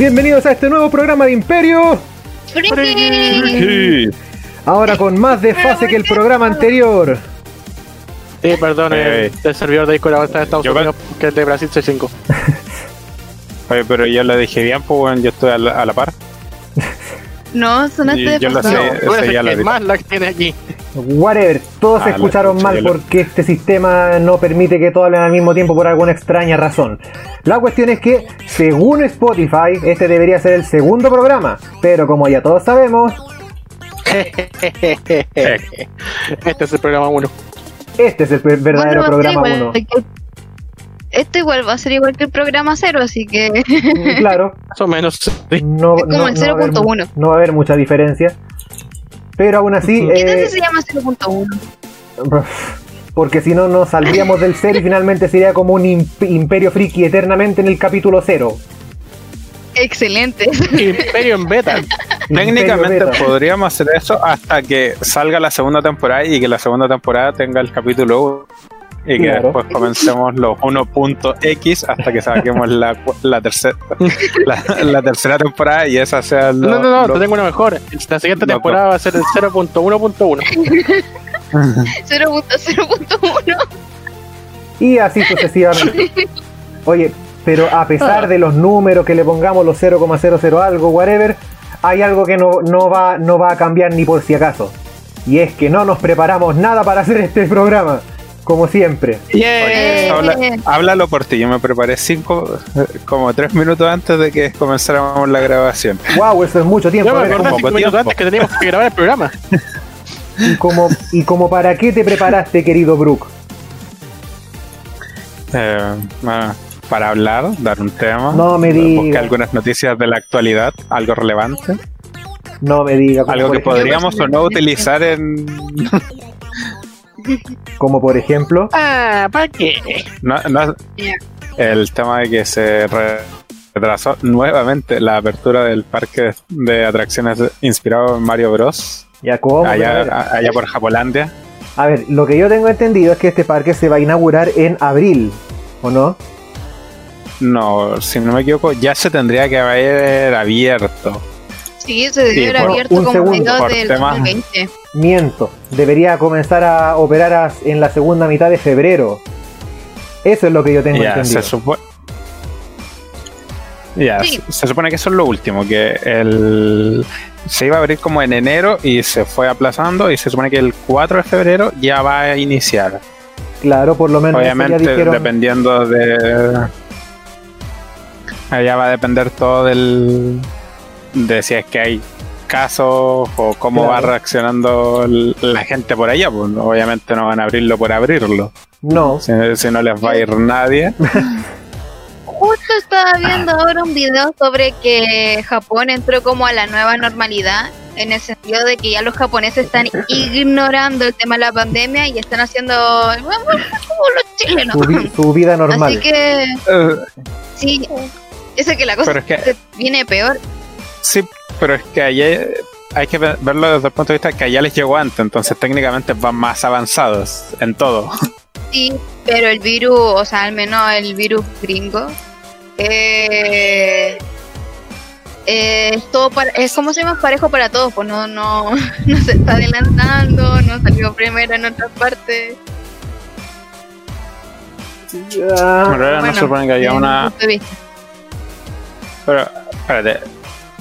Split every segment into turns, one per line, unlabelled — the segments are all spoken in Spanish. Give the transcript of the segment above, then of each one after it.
bienvenidos a este nuevo programa de Imperio. Ahora con más desfase que el programa anterior.
Sí, perdón, el, el servidor de Discord está en Estados
Yo
Unidos que el de Brasil C5.
Oye, pero yo lo dije bien, pues bueno, yo estoy a la, a la par.
No, sonaste
Y
de
yo sé. Ya
que
vi.
más la tiene aquí.
Whatever, todos
Ah,
se escucharon mal porque este sistema no permite que todos hablen al mismo tiempo por alguna extraña razón. La cuestión es que, según Spotify, este debería ser el segundo programa, pero como ya todos sabemos,
Este es el programa 1.
este es el ver- verdadero
Bueno,
programa
igual
1.
que- Esto igual va a ser igual que el programa 0, así que
Claro,
Más o menos. sí.
no,
Es como
no-
el
no va a haber mu-
0.1.
no va a haber mucha diferencia. Pero aún así,
¿qué
eh,
se llama 0.1?
porque si no nos saldríamos del cero y finalmente sería como un imp- imperio friki eternamente en el capítulo cero.
Excelente.
Imperio en beta.
Técnicamente
Beta.
podríamos hacer eso hasta que salga la segunda temporada y que la segunda temporada tenga el capítulo 1 y que
Claro.
después comencemos los 1.x hasta que saquemos la, la, tercera la, la tercera temporada y esa sea lo-
No, no, no,
lo-
te tengo una mejor. La siguiente temporada va a ser el 0.1.1.
0.0.1.
Y así sucesivamente. Oye, pero a pesar de los números que le pongamos, los 0,00 algo, whatever, hay algo que no, no, va, no va a cambiar ni por si acaso. Y es que no nos preparamos nada para hacer este programa, como siempre.
Oye,
Eh.
habla- háblalo por ti, yo me preparé cinco, eh, como tres minutos antes de que comenzáramos la grabación.
¡Wow! Eso es mucho tiempo.
Yo me
ver,
acordé cinco minutos antes que teníamos que grabar el programa.
¿y, como, ¿Y como para qué te preparaste, querido Brook?
Eh, bueno, para hablar, dar un tema,
No me
buscar
digas.
algunas noticias de la actualidad, algo relevante,
No me diga. como
algo que
ejemplo-
podríamos o no utilizar en...
Como por ejemplo.
Ah, ¿para qué?
No, no-
Ya.
el tema de que se re- retrasó nuevamente la apertura del parque de atracciones inspirado en Mario Bros.
Ya, ¿cómo?
Allá, allá por Japolandia.
A ver, lo que yo tengo entendido es que este parque se va a inaugurar en abril, ¿o no?
No, si no me equivoco, ya se tendría que haber abierto.
Sí, se debió
Sí,
haber abierto
un
como
segundo,
por
del
temas-
2020.
Miento, debería comenzar a operar a- en la segunda mitad de febrero. Eso es lo que yo tengo
Ya,
entendido.
se supone. Ya,
Sí.
se, se supone que eso es lo último, que el se iba a abrir como en enero y se fue aplazando y se supone que el 4 de febrero ya va a iniciar.
Claro, por lo menos ya
Obviamente
dijeron.
dependiendo de allá va a depender todo del de si es que hay casos o cómo
Claro.
va reaccionando la gente por allá, pues obviamente no van a abrirlo por abrirlo,
No,
si, si no les va a ir nadie.
Justo estaba viendo ahora un video sobre que Japón entró como a la nueva normalidad, en el sentido de que ya los japoneses están ignorando el tema de la pandemia y están haciendo bueno, como los chilenos.
su, vi- su vida normal.
Así que
Eh,
sí, eso que la cosa
es que-
viene peor.
Sí, pero es que allá hay que ve- verlo desde el punto de vista que allá les llegó antes, entonces técnicamente van más avanzados en todo.
Sí, pero el virus, o sea, al menos el virus gringo, eh, eh, es todo para, es como se llama parejo para todos, pues no, no, no se está adelantando, no salió primero en otras partes.
En realidad no
Bueno,
que haya una. Pero, espérate.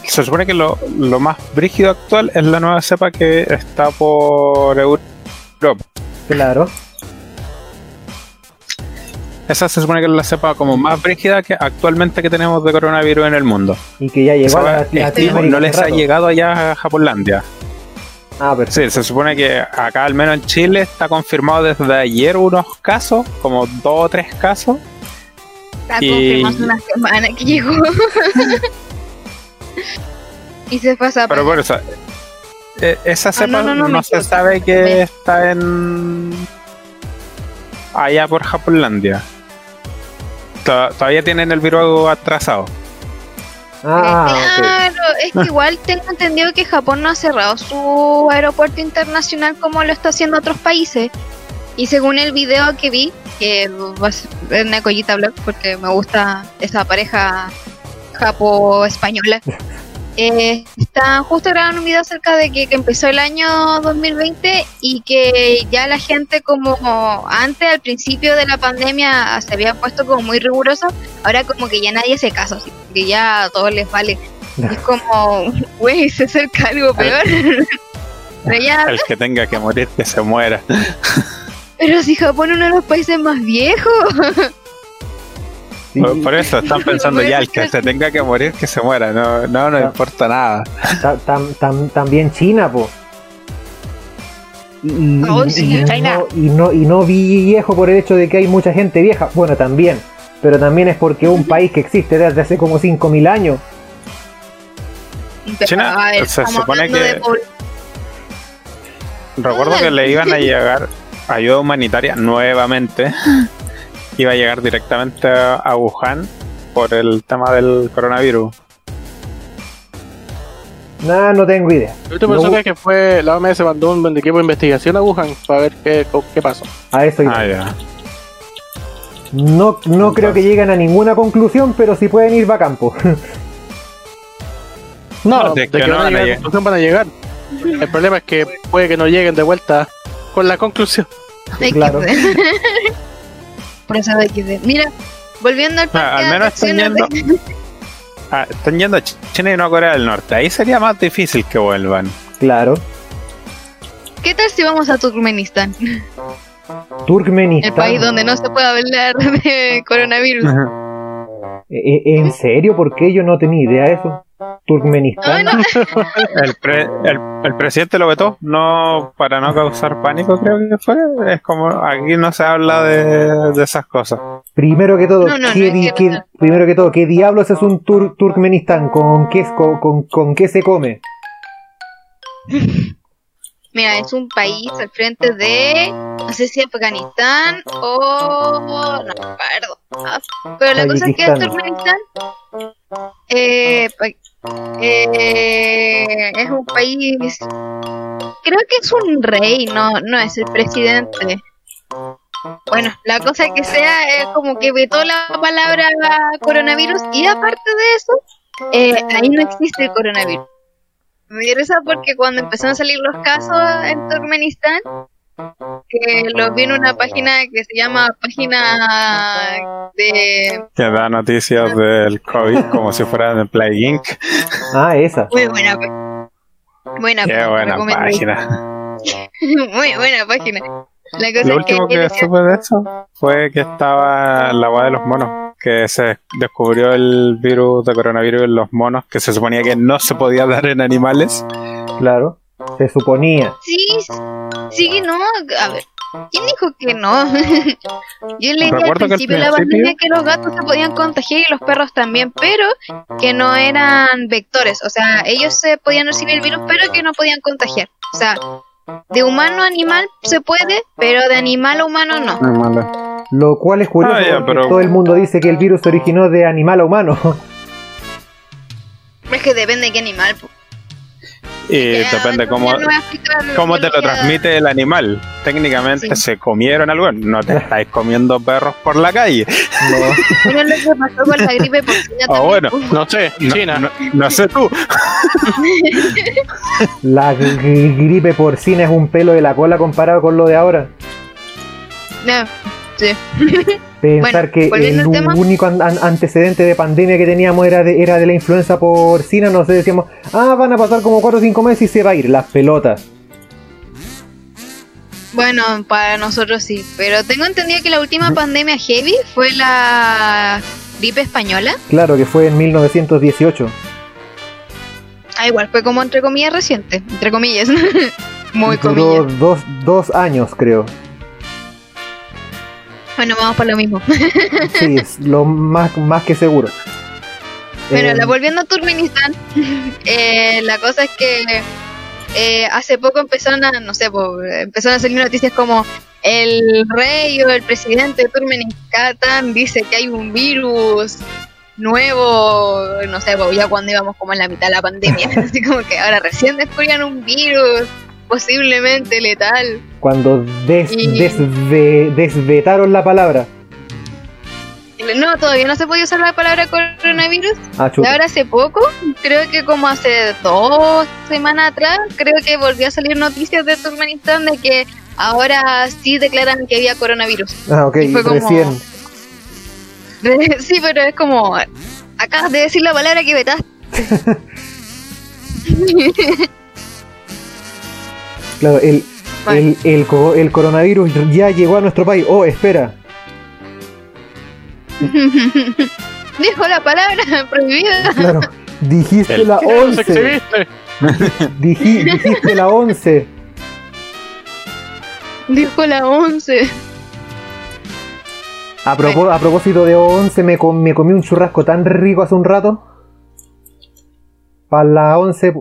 Se supone que lo, lo más brígido actual es la nueva cepa que está por Europa.
claro.
Esa se supone que es la cepa como más brígida que actualmente que tenemos de coronavirus en el mundo.
Y que ya llegó a
va-
la-
este,
Latinoamérica
no les ha llegado allá a Japonlandia.
Ah, perfecto.
Sí, se supone que acá, al menos en Chile, está confirmado desde ayer unos casos, como dos o tres casos.
Está
Y-
confirmado hace una semana que llegó. y se pasa
Pero por eso, eh, esa cepa
Ah, no,
no,
no, me
se sabe que
Me-
está en. allá por Japonlandia. To- Todavía tienen el virus atrasado.
Ah,
claro, es que igual tengo entendido que Japón no ha cerrado su aeropuerto internacional como lo está haciendo otros países. Y según el video que vi, que va a ser una collita blog porque me gusta esa pareja japo-española. Eh, están justo grabando un video acerca de que, que empezó el año 2020 y que ya la gente como antes al principio de la pandemia se había puesto como muy riguroso, ahora como que ya nadie hace caso, así, que ya a todos les vale. Es como, güey, se acerca algo peor. Pero ya,
El que tenga que morir, que se muera.
pero si Japón es uno de los países más viejos.
Por, por eso están pensando ya, el que se tenga que morir, que se muera. No, no nos importa nada.
ta- tam- tam- también China, po. Y, y-
Oh,
y-
sí,
y
China.
no, y, no, y no viejo por el hecho de que hay mucha gente vieja. Bueno, también. Pero también es porque un país que existe desde hace como 5.000 años.
China, se supone que-
de
Recuerdo que le iban a llegar ayuda humanitaria nuevamente. Iba a llegar directamente a Wuhan por el tema del coronavirus.
Nada, no tengo idea.
Lo último
No-
que fue la OMS mandó un equipo de investigación a Wuhan para ver qué, qué pasó.
A eso iba.
Ah, ya.
No, no creo que lleguen a ninguna conclusión, pero si pueden ir va a campo.
No,
de
de
que
que
no
van a llegar, a
llegar.
conclusión van a llegar. El problema es que puede que no lleguen de vuelta con la conclusión.
Claro.
XD. Mira, volviendo al
Ah, al menos están yendo-
de-
Ah, están yendo a Ch- China y no a Corea del Norte. Ahí sería más difícil que vuelvan.
claro.
¿Qué tal si vamos a Turkmenistán?
Turkmenistán.
El país donde no se puede hablar de coronavirus.
Eh, eh, ¿En serio? ¿Por qué yo no tenía idea de eso? Turkmenistán.
No.
El, pre- el, el presidente lo vetó, no para no causar pánico, creo que fue. Es como aquí no se habla de, de esas cosas.
Primero que todo,
No, no,
¿qué di- primero que todo, ¿qué diablos es un tur- Turkmenistán? ¿Con qué, con, con- con qué se come?
Mira, es un país al frente de. No sé si Afganistán o. No me acuerdo. Pero la cosa es que. Turkmenistán. Eh, eh, es un país. Creo que es un rey, no, no es el presidente. Bueno, la cosa que sea es como que vetó la palabra coronavirus y aparte de eso, eh, ahí no existe el coronavirus. Me risa porque cuando empezaron a salir los casos en Turkmenistán, que los vi en una página que se llama página de...
Que da noticias del COVID como si fueran de Play Inc.
Ah, esa.
Muy buena Buena
Qué
página,
buena página.
Muy buena página. La cosa
Lo
es que
último que
decía-
supe de eso fue que estaba la agua de los monos, que se descubrió el virus de coronavirus en los monos, que se suponía que no se podía dar en animales.
Claro. Se suponía.
Sí, sí, no, a ver. ¿Quién dijo que no? Yo leí al principio de la pandemia que los gatos se podían contagiar y los perros también, pero que no eran vectores. O sea, ellos se podían recibir el virus, pero que no podían contagiar. O sea, de humano a animal se puede, pero de animal a humano no.
Lo cual es curioso
Ah, ya, pero-
todo el mundo dice que el virus se originó de animal a humano.
Es que depende de qué animal. po.
Y
Ya,
depende cómo,
no
cómo te lo transmite el animal. Técnicamente
Sí.
se comieron algo, no te estáis comiendo perros por la calle.
No.
Bueno, lo que pasó con la gripe porcina
Ah, bueno.
No sé,
No,
China.
no- no sé tú.
La gri- gripe porcina es un pelo de la cola comparado con lo de ahora.
No, sí.
Pensar
Bueno,
que el
tema.
único an- an- antecedente de pandemia que teníamos era de, era de la influenza porcina, no sé, decíamos, ah, van a pasar como 4 o 5 meses y se va a ir, las pelotas.
Bueno, para nosotros sí, pero tengo entendido que la última pandemia heavy fue la gripe española.
Claro que fue en 1918.
Ah, igual fue como entre comillas reciente, entre comillas. Muy
Duró
comillas.
dos, dos años, creo.
Bueno, vamos por lo mismo.
Sí, es lo más, más que seguro.
Pero
Eh,
la, volviendo a Turkmenistán, eh, la cosa es que eh, hace poco empezaron a, no sé, po, empezaron a salir noticias como el rey o el presidente de Turkmenistán dice que hay un virus nuevo, no sé, po, ya cuando íbamos como en la mitad de la pandemia, así como que ahora recién descubrían un virus posiblemente letal.
cuando des-
Y-
desve- desvetaron la palabra.
No, todavía no se podía usar la palabra coronavirus.
Ah.
Ahora hace poco, creo que como hace dos semanas atrás, creo que volvió a salir noticias de Turkmenistán de que ahora sí declaran que había coronavirus.
Ah, ok,
y fue como-. Sí, pero es como, acabas de decir la palabra que vetaste.
Claro, el, el, el, co- el coronavirus ya llegó a nuestro país. Oh, espera.
Dijo la palabra prohibida.
Claro. Dijiste
El-
la
¿Qué nos
11.
exhibiste?
Diji- dijiste la 11.
Dijo la 11.
A, propo- a propósito de 11, me, com- me comí un churrasco tan rico hace un rato. Para la 11,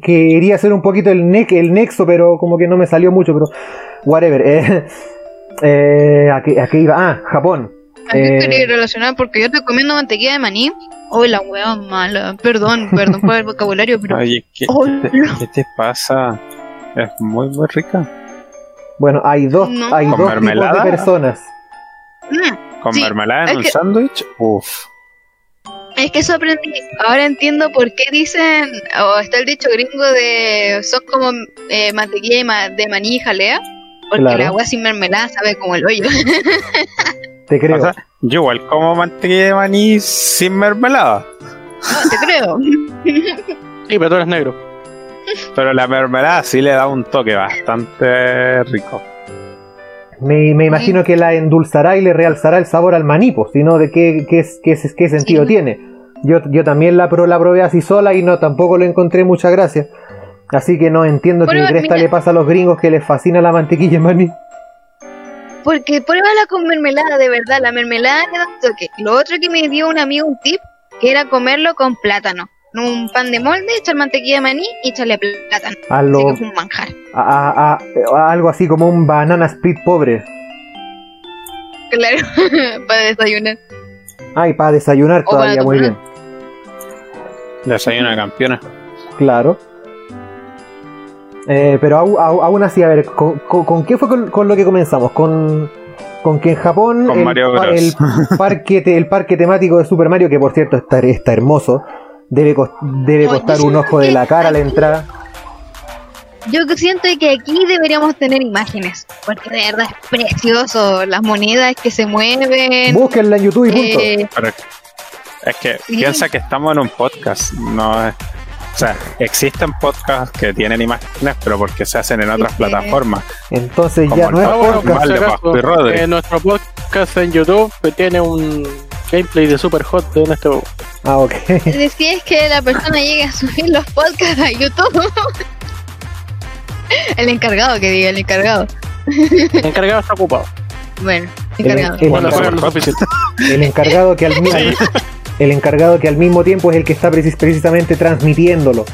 quería hacer un poquito el, ne- el nexo, pero como que no me salió mucho, pero whatever. Eh, eh, ¿a, qué, a qué iba? Ah, Japón.
¿A qué
Eh,
quería relacionar? Porque yo estoy comiendo mantequilla de maní. Oh, la hueá mala. Perdón, perdón por el vocabulario, pero.
Oye, ¿qué,
Oh,
te,
no.
qué te pasa? Es muy, muy rica.
Bueno, hay dos,
No.
hay
¿Con
dos tipos
mermelada?
de personas.
Mm,
Con
Sí,
mermelada en un
que-
sándwich, uff.
Es que eso aprendí. Ahora entiendo por qué dicen. O está el dicho gringo de. Son como eh, mantequilla de, ma- de maní y jalea. Porque
Claro.
la agua sin mermelada sabe como el hoyo.
Te creo.
O sea, yo igual como mantequilla de maní sin mermelada.
No, te creo.
Sí, pero tú eres negro.
Pero la mermelada sí le da un toque bastante rico.
Me, me imagino que la endulzará y le realzará el sabor al maní, pues, si no, ¿de qué, qué, es- qué, qué sentido
Sí.
tiene? Yo, yo también la, pro, la probé así sola y no, tampoco le encontré mucha gracia. Así que no entiendo qué cresta
mira.
le pasa a los gringos que les fascina la mantequilla de maní.
Porque pruébala con mermelada, de verdad. La mermelada le da un toque. Lo otro que me dio un amigo un tip, que era comerlo con plátano. Un pan de molde, echar mantequilla de maní y echarle plátano.
A,
Así
lo,
que fue un manjar.
a, a- algo así como un banana split pobre.
Claro, para desayunar.
Ay, para desayunar
O para
todavía, muy bien.
Desayuno de campeona.
Claro. Eh, pero aún así, a ver, ¿con, con- con qué fue con, con lo que comenzamos? Con, con que en Japón
Con
el, el parque, te- el parque temático de Super Mario, que por cierto está, está hermoso, debe, debe costar un ojo de la cara la entrada.
Yo siento que aquí deberíamos tener imágenes, porque de verdad es precioso. Las monedas que se mueven.
Búsquenla en YouTube y punto.
eh,
es que
Sí.
piensa que estamos en un podcast. No es- o sea, existen podcasts que tienen imágenes, pero porque se hacen en otras
Sí.
plataformas.
Entonces
como
ya no es podcast.
Vale, Rodri.
eh, nuestro podcast en YouTube tiene un gameplay de Super Hot en este
Ah, ok.
Si es que la persona llegue a subir los podcasts a YouTube. el encargado que diga, el encargado.
El encargado está ocupado.
Bueno,
El-
encargado.
el- encargado que al mismo el encargado que al mismo tiempo es el que está precis- precisamente transmitiéndolo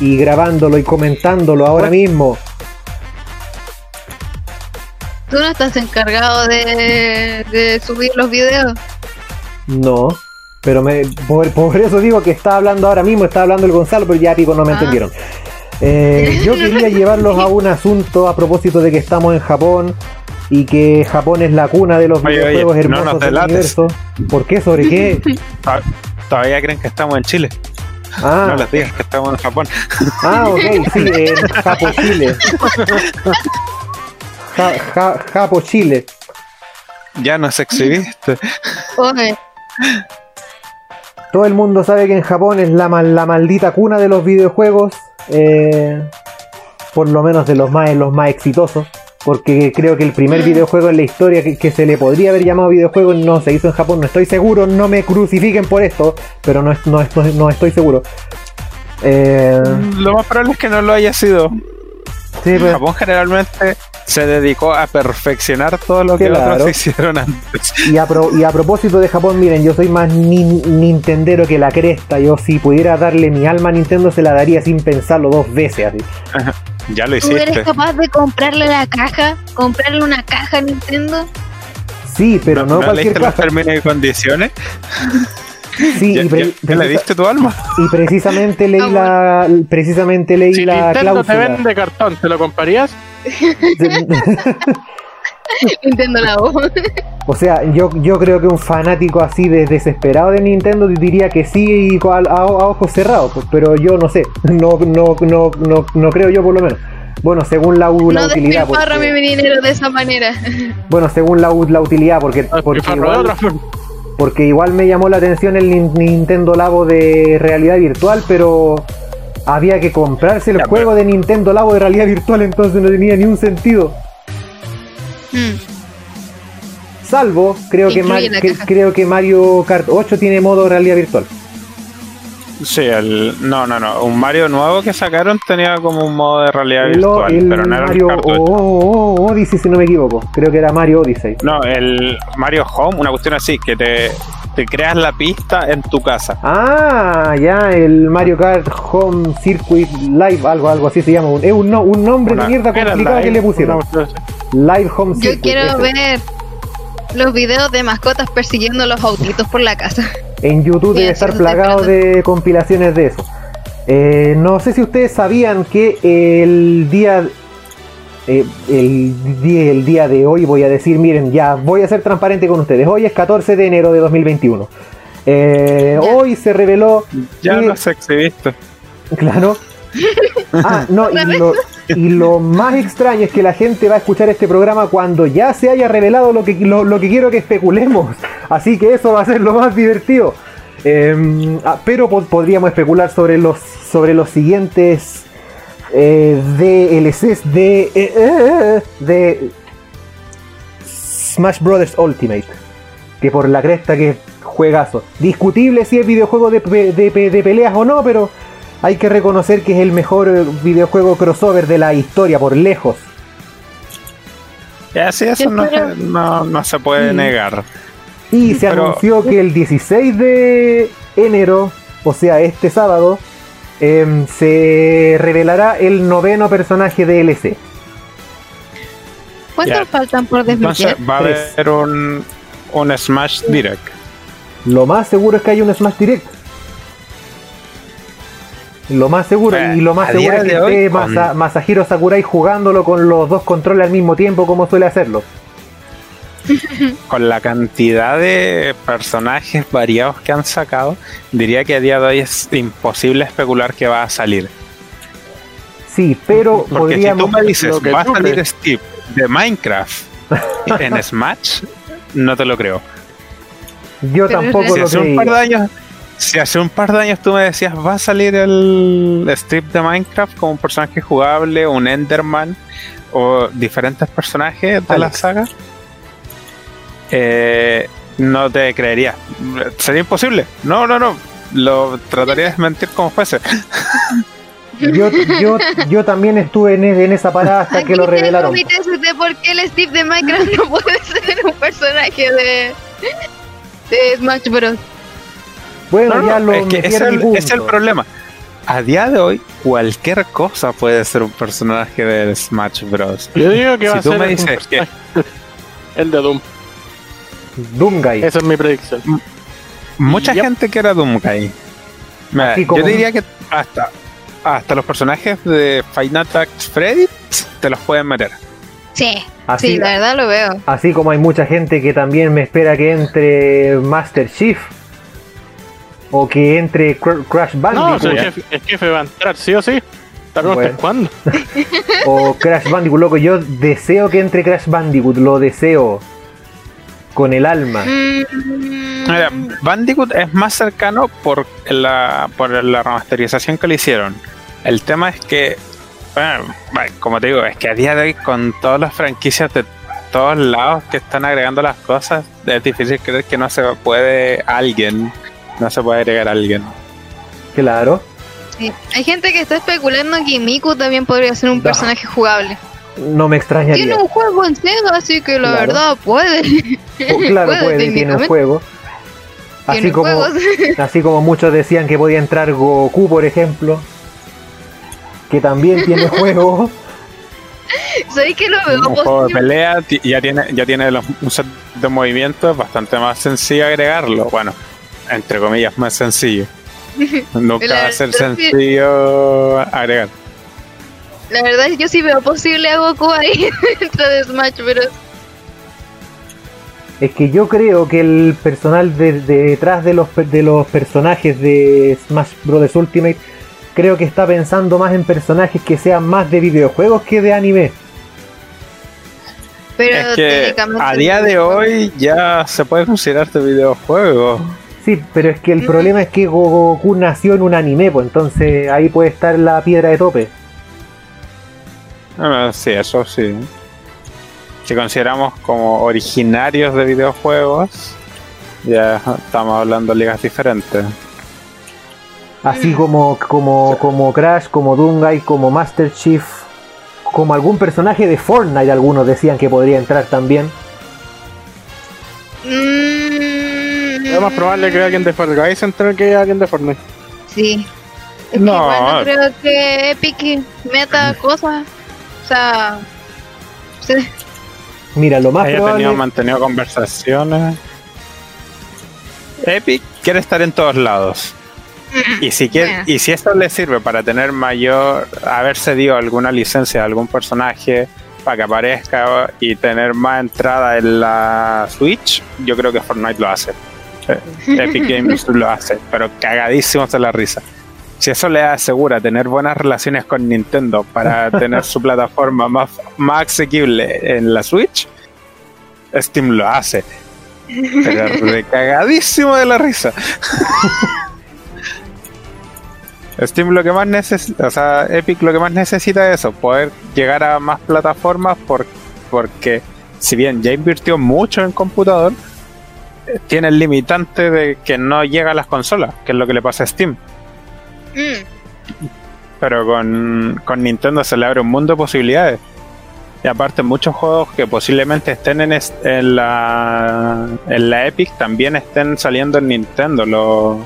y grabándolo y comentándolo ahora mismo.
Tú no estás encargado de, de subir los videos.
No, pero me, por, por eso digo que está hablando ahora mismo, está hablando el Gonzalo, pero ya pico no me
Ah.
entendieron. Eh, yo quería llevarlos a un asunto a propósito de que estamos en Japón y que Japón es la cuna de los
Oye, oye,
videojuegos
no
hermosos del universo. ¿Por qué? ¿Sobre qué?
Ah, Todavía creen que estamos en Chile. No
Ah,
les digas que estamos en Japón.
ah ok, sí, en Japo, Chile. Ja- ja- Japo, Chile.
Ya nos exhibiste.
Oye,
Todo el mundo sabe que en Japón es la, mal- la maldita cuna de los videojuegos, eh, por lo menos de los más, los más exitosos, porque creo que el primer videojuego en la historia que, se le podría haber llamado videojuego no se hizo en Japón, no estoy seguro, no me crucifiquen por esto, pero no, no, no, no estoy seguro. Eh,
Lo más probable es que no lo haya sido.
Sí, pero-
Japón generalmente se dedicó a perfeccionar todo lo que
Claro.
otros hicieron antes.
Y a, pro- y a propósito de Japón, miren, yo soy más nin- nintendero que la cresta. Yo si pudiera darle mi alma a Nintendo se la daría sin pensarlo dos veces así.
Ya lo
¿tú eres
hiciste.
capaz de comprarle la caja? ¿Comprarle una caja a Nintendo?
Sí, pero no, cualquier
leíste los
caja.
términos y condiciones?
Sí,
¿Ya,
y, pre-
ya- ya le diste tu alma?
y precisamente leí
Ah,
la precisamente leí
Si
la
Nintendo te
cláusula.
vende cartón, ¿te lo comprarías?
Nintendo la voz.
O sea, yo, yo creo que un fanático así de desesperado de Nintendo diría que sí a, a- a ojos cerrados, pues, pero yo no sé, no, no, no, no, no creo yo por lo menos. Bueno, según la, u- la
No
utilidad. porque-
mi dinero de esa manera.
bueno, según la, u- la utilidad, porque, porque, igual,
otra forma.
Porque igual me llamó la atención el Nin- Nintendo Labo de realidad virtual, pero había que comprarse el
Ya,
juego de Nintendo Labo de realidad virtual, entonces no tenía ni un sentido.
Mm.
Salvo, creo que,
Incluye
creo que Mario Kart 8 tiene modo realidad virtual.
Sí, el, no, no, no. Un Mario nuevo que sacaron tenía como un modo de realidad virtual,
el
pero no era
Mario
el
o-
cartucho.
o- o- Odyssey, si no me equivoco. Creo que era Mario Odyssey.
No, el Mario Home, una cuestión así, que te, te creas la pista en tu casa.
Ah, ya, el Mario Kart Home Circuit Live, algo, algo así se llama. Un- Es un, no- un nombre
Una-
de mierda complicado
live,
que le pusieron.
una.
Live Home
Yo
Circuit.
quiero
ese.
ver los videos de mascotas persiguiendo los autitos por la casa.
En YouTube
Sí,
debe estar plagado de compilaciones de eso. Eh, no sé si ustedes sabían que el día eh, el, día, el día de hoy voy a decir, miren, ya voy a ser transparente con ustedes. Hoy es 14 de enero de 2021. Eh, hoy se reveló
Ya
que-
los exhibiste.
Claro. Ah, no, y lo, y lo más extraño es que la gente va a escuchar este programa cuando ya se haya revelado lo que, lo, lo que quiero que especulemos. Así que eso va a ser lo más divertido. Em, ah, pero po- podríamos especular sobre los, sobre los siguientes eh, DLCs de, eh, eh, de Smash Brothers Ultimate. Que por la cresta que es juegazo. Discutible si es videojuego de, de de peleas o no, pero hay que reconocer que es el mejor eh, videojuego crossover de la historia, por lejos.
Ya, sí, eso no, no, no se puede
Mm.
negar.
Y se
Pero-
anunció que el 16 de enero, o sea, este sábado, em, se revelará el noveno personaje DLC.
¿Cuántos faltan por
Entonces
desbloquear?
va a
Tres.
haber un, un Smash Direct.
Lo más seguro es que hay un Smash Direct. Lo más seguro,
Eh,
y lo más seguro es que esté
con-
Masa- Masahiro Sakurai jugándolo con los dos controles al mismo tiempo, como suele hacerlo.
Con la cantidad de personajes variados que han sacado, diría que a día de hoy es imposible especular que va a salir.
Sí, pero
Porque si
podríamos.
tú me dices, va a salir
crees.
Steve de Minecraft en Smash, no te lo creo.
Yo
Pero
tampoco
Si
lo
hace un par de años, si hace un par de años tú me decías, va a salir el Steve de Minecraft como un personaje jugable, un Enderman o diferentes personajes de la saga, eh, no te creería. Sería imposible. No, no, no. Lo trataría de desmentir como fuese.
Yo, yo, yo también estuve en, en esa parada hasta
Aquí
que lo revelaron.
de por qué el Steve de Minecraft no puede ser un personaje de, de Smash Bros.
Bueno,
No, no,
ya lo
es que es el,
punto.
es el problema. A día de hoy, cualquier cosa puede ser un personaje de Smash Bros.
Yo digo que
Si
va a
tú
ser
me dices que-
el de Doom.
Doomguy.
Esa es mi predicción.
Mucha
Yep.
gente que era Doomguy. Mira, yo diría que hasta, hasta los personajes de Final Fantasy Freddy te los pueden meter.
Sí,
Así,
sí, la verdad lo veo.
así como hay mucha gente que también me espera que entre Master Chief o que entre Cr- Crash
No,
Bandicoot
si el, jefe, el jefe va a entrar, sí o sí.
Bueno.
cuándo.
o Crash Bandicoot, loco, yo deseo que entre Crash Bandicoot, lo deseo con el alma.
Mm,
Mira, Bandicoot es más cercano por la, por la remasterización que le hicieron. El tema es que, bueno, como te digo, es que a día de hoy con todas las franquicias de todos lados que están agregando las cosas, es difícil creer que no se puede alguien, no se puede agregar a alguien.
Claro.
sí. Hay gente que está especulando que Miku también podría ser un
No.
personaje jugable.
No me extrañaría.
Tiene un juego en Sega, así que la
Claro.
verdad puede.
O- claro,
puede,
puede, tiene un juego. Así
Tiene
como,
juegos.
así como muchos decían que podía entrar Goku, por ejemplo. Que también tiene juego.
¿Sabéis que lo veo
Un juego de pelea ya tiene, ya tiene los, un set de movimientos bastante más sencillo agregarlo. Bueno, entre comillas, más sencillo. Nunca
La-
va a ser
sí.
sencillo agregar.
La verdad es que yo sí veo posible a Goku ahí dentro de Smash Bros.
Es que yo creo que el personal de, de detrás de los, de los personajes de Smash Bros. Ultimate creo que está pensando más en personajes que sean más de videojuegos que de anime.
Pero
Es que a día de hoy ya se puede considerar de videojuego.
Sí, pero es que el
Mm.
problema es que Goku nació en un anime, pues entonces ahí puede estar la piedra de tope.
Ah, sí, eso sí. Si consideramos como originarios de videojuegos, ya estamos hablando de ligas diferentes.
Así
Mm.
como, como, como Crash, como Doomguy, como Master Chief, como algún personaje de Fortnite, algunos decían que podría entrar también.
Es más probable que alguien de Fall Guys entre que alguien de Fortnite.
Sí. Es que
No.
igual no creo que Epic meta cosas. O sea. sí.
Mira, lo más
Haya
probable
tenido mantenido conversaciones. Epic quiere estar en todos lados. Y si quiere,
Bueno.
y si esto le sirve para tener mayor, haberse dio alguna licencia de algún personaje para que aparezca y tener más entrada en la Switch, yo creo que Fortnite lo hace. Eh, Epic Games lo hace, pero cagadísimos de la risa. Si eso le asegura tener buenas relaciones con Nintendo para tener su plataforma más, más asequible en la Switch, Steam lo hace. Pero recagadísimo de la risa. Steam lo que más necesita, o sea, Epic lo que más necesita es eso, poder llegar a más plataformas por- porque si bien ya invirtió mucho en computador, tiene el limitante de que no llega a las consolas, que es lo que le pasa a Steam.
Mm,
Pero con, con Nintendo se le abre un mundo de posibilidades. Y aparte muchos juegos que posiblemente estén en, es- en la en la Epic también estén saliendo en Nintendo. Los,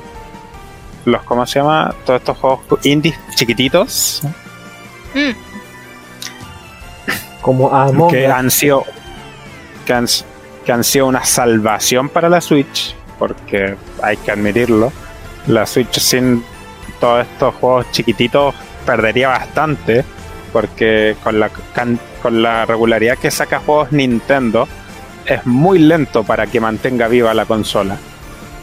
los ¿cómo se llama? Todos estos juegos indies chiquititos
mm.
como Among
que han sido que han, que han sido una salvación para la Switch, porque hay que admitirlo. La Switch sin todos estos juegos chiquititos perdería bastante, porque con la, con la regularidad que saca juegos Nintendo, es muy lento para que mantenga viva la consola.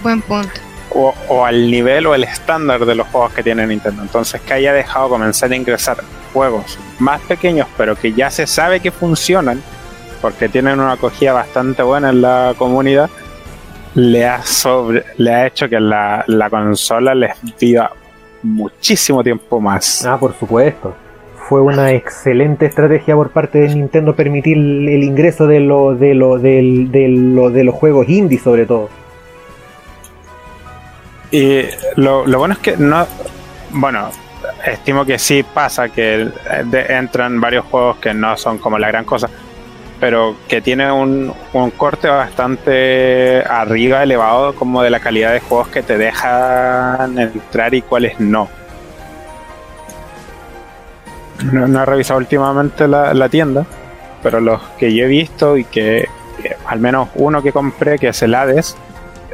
Buen punto.
O, o al nivel o el estándar de los juegos que tiene Nintendo. Entonces que haya dejado comenzar a ingresar juegos más pequeños, pero que ya se sabe que funcionan, porque tienen una acogida bastante buena en la comunidad, le ha, sobre, le ha hecho que la, la consola les viva muchísimo tiempo más.
Ah, por supuesto. Fue una excelente estrategia por parte de Nintendo permitir el ingreso de, lo, de, lo, de, lo- de los juegos indie sobre todo.
Y lo, lo bueno es que no. Bueno, estimo que sí pasa que eh, entran varios juegos que no son como la gran cosa, pero que tiene un, un corte bastante arriba, elevado, como de la calidad de juegos que te dejan entrar y cuáles no. No, no he revisado últimamente la, la tienda, pero los que yo he visto y que, que al menos uno que compré, que es el Hades,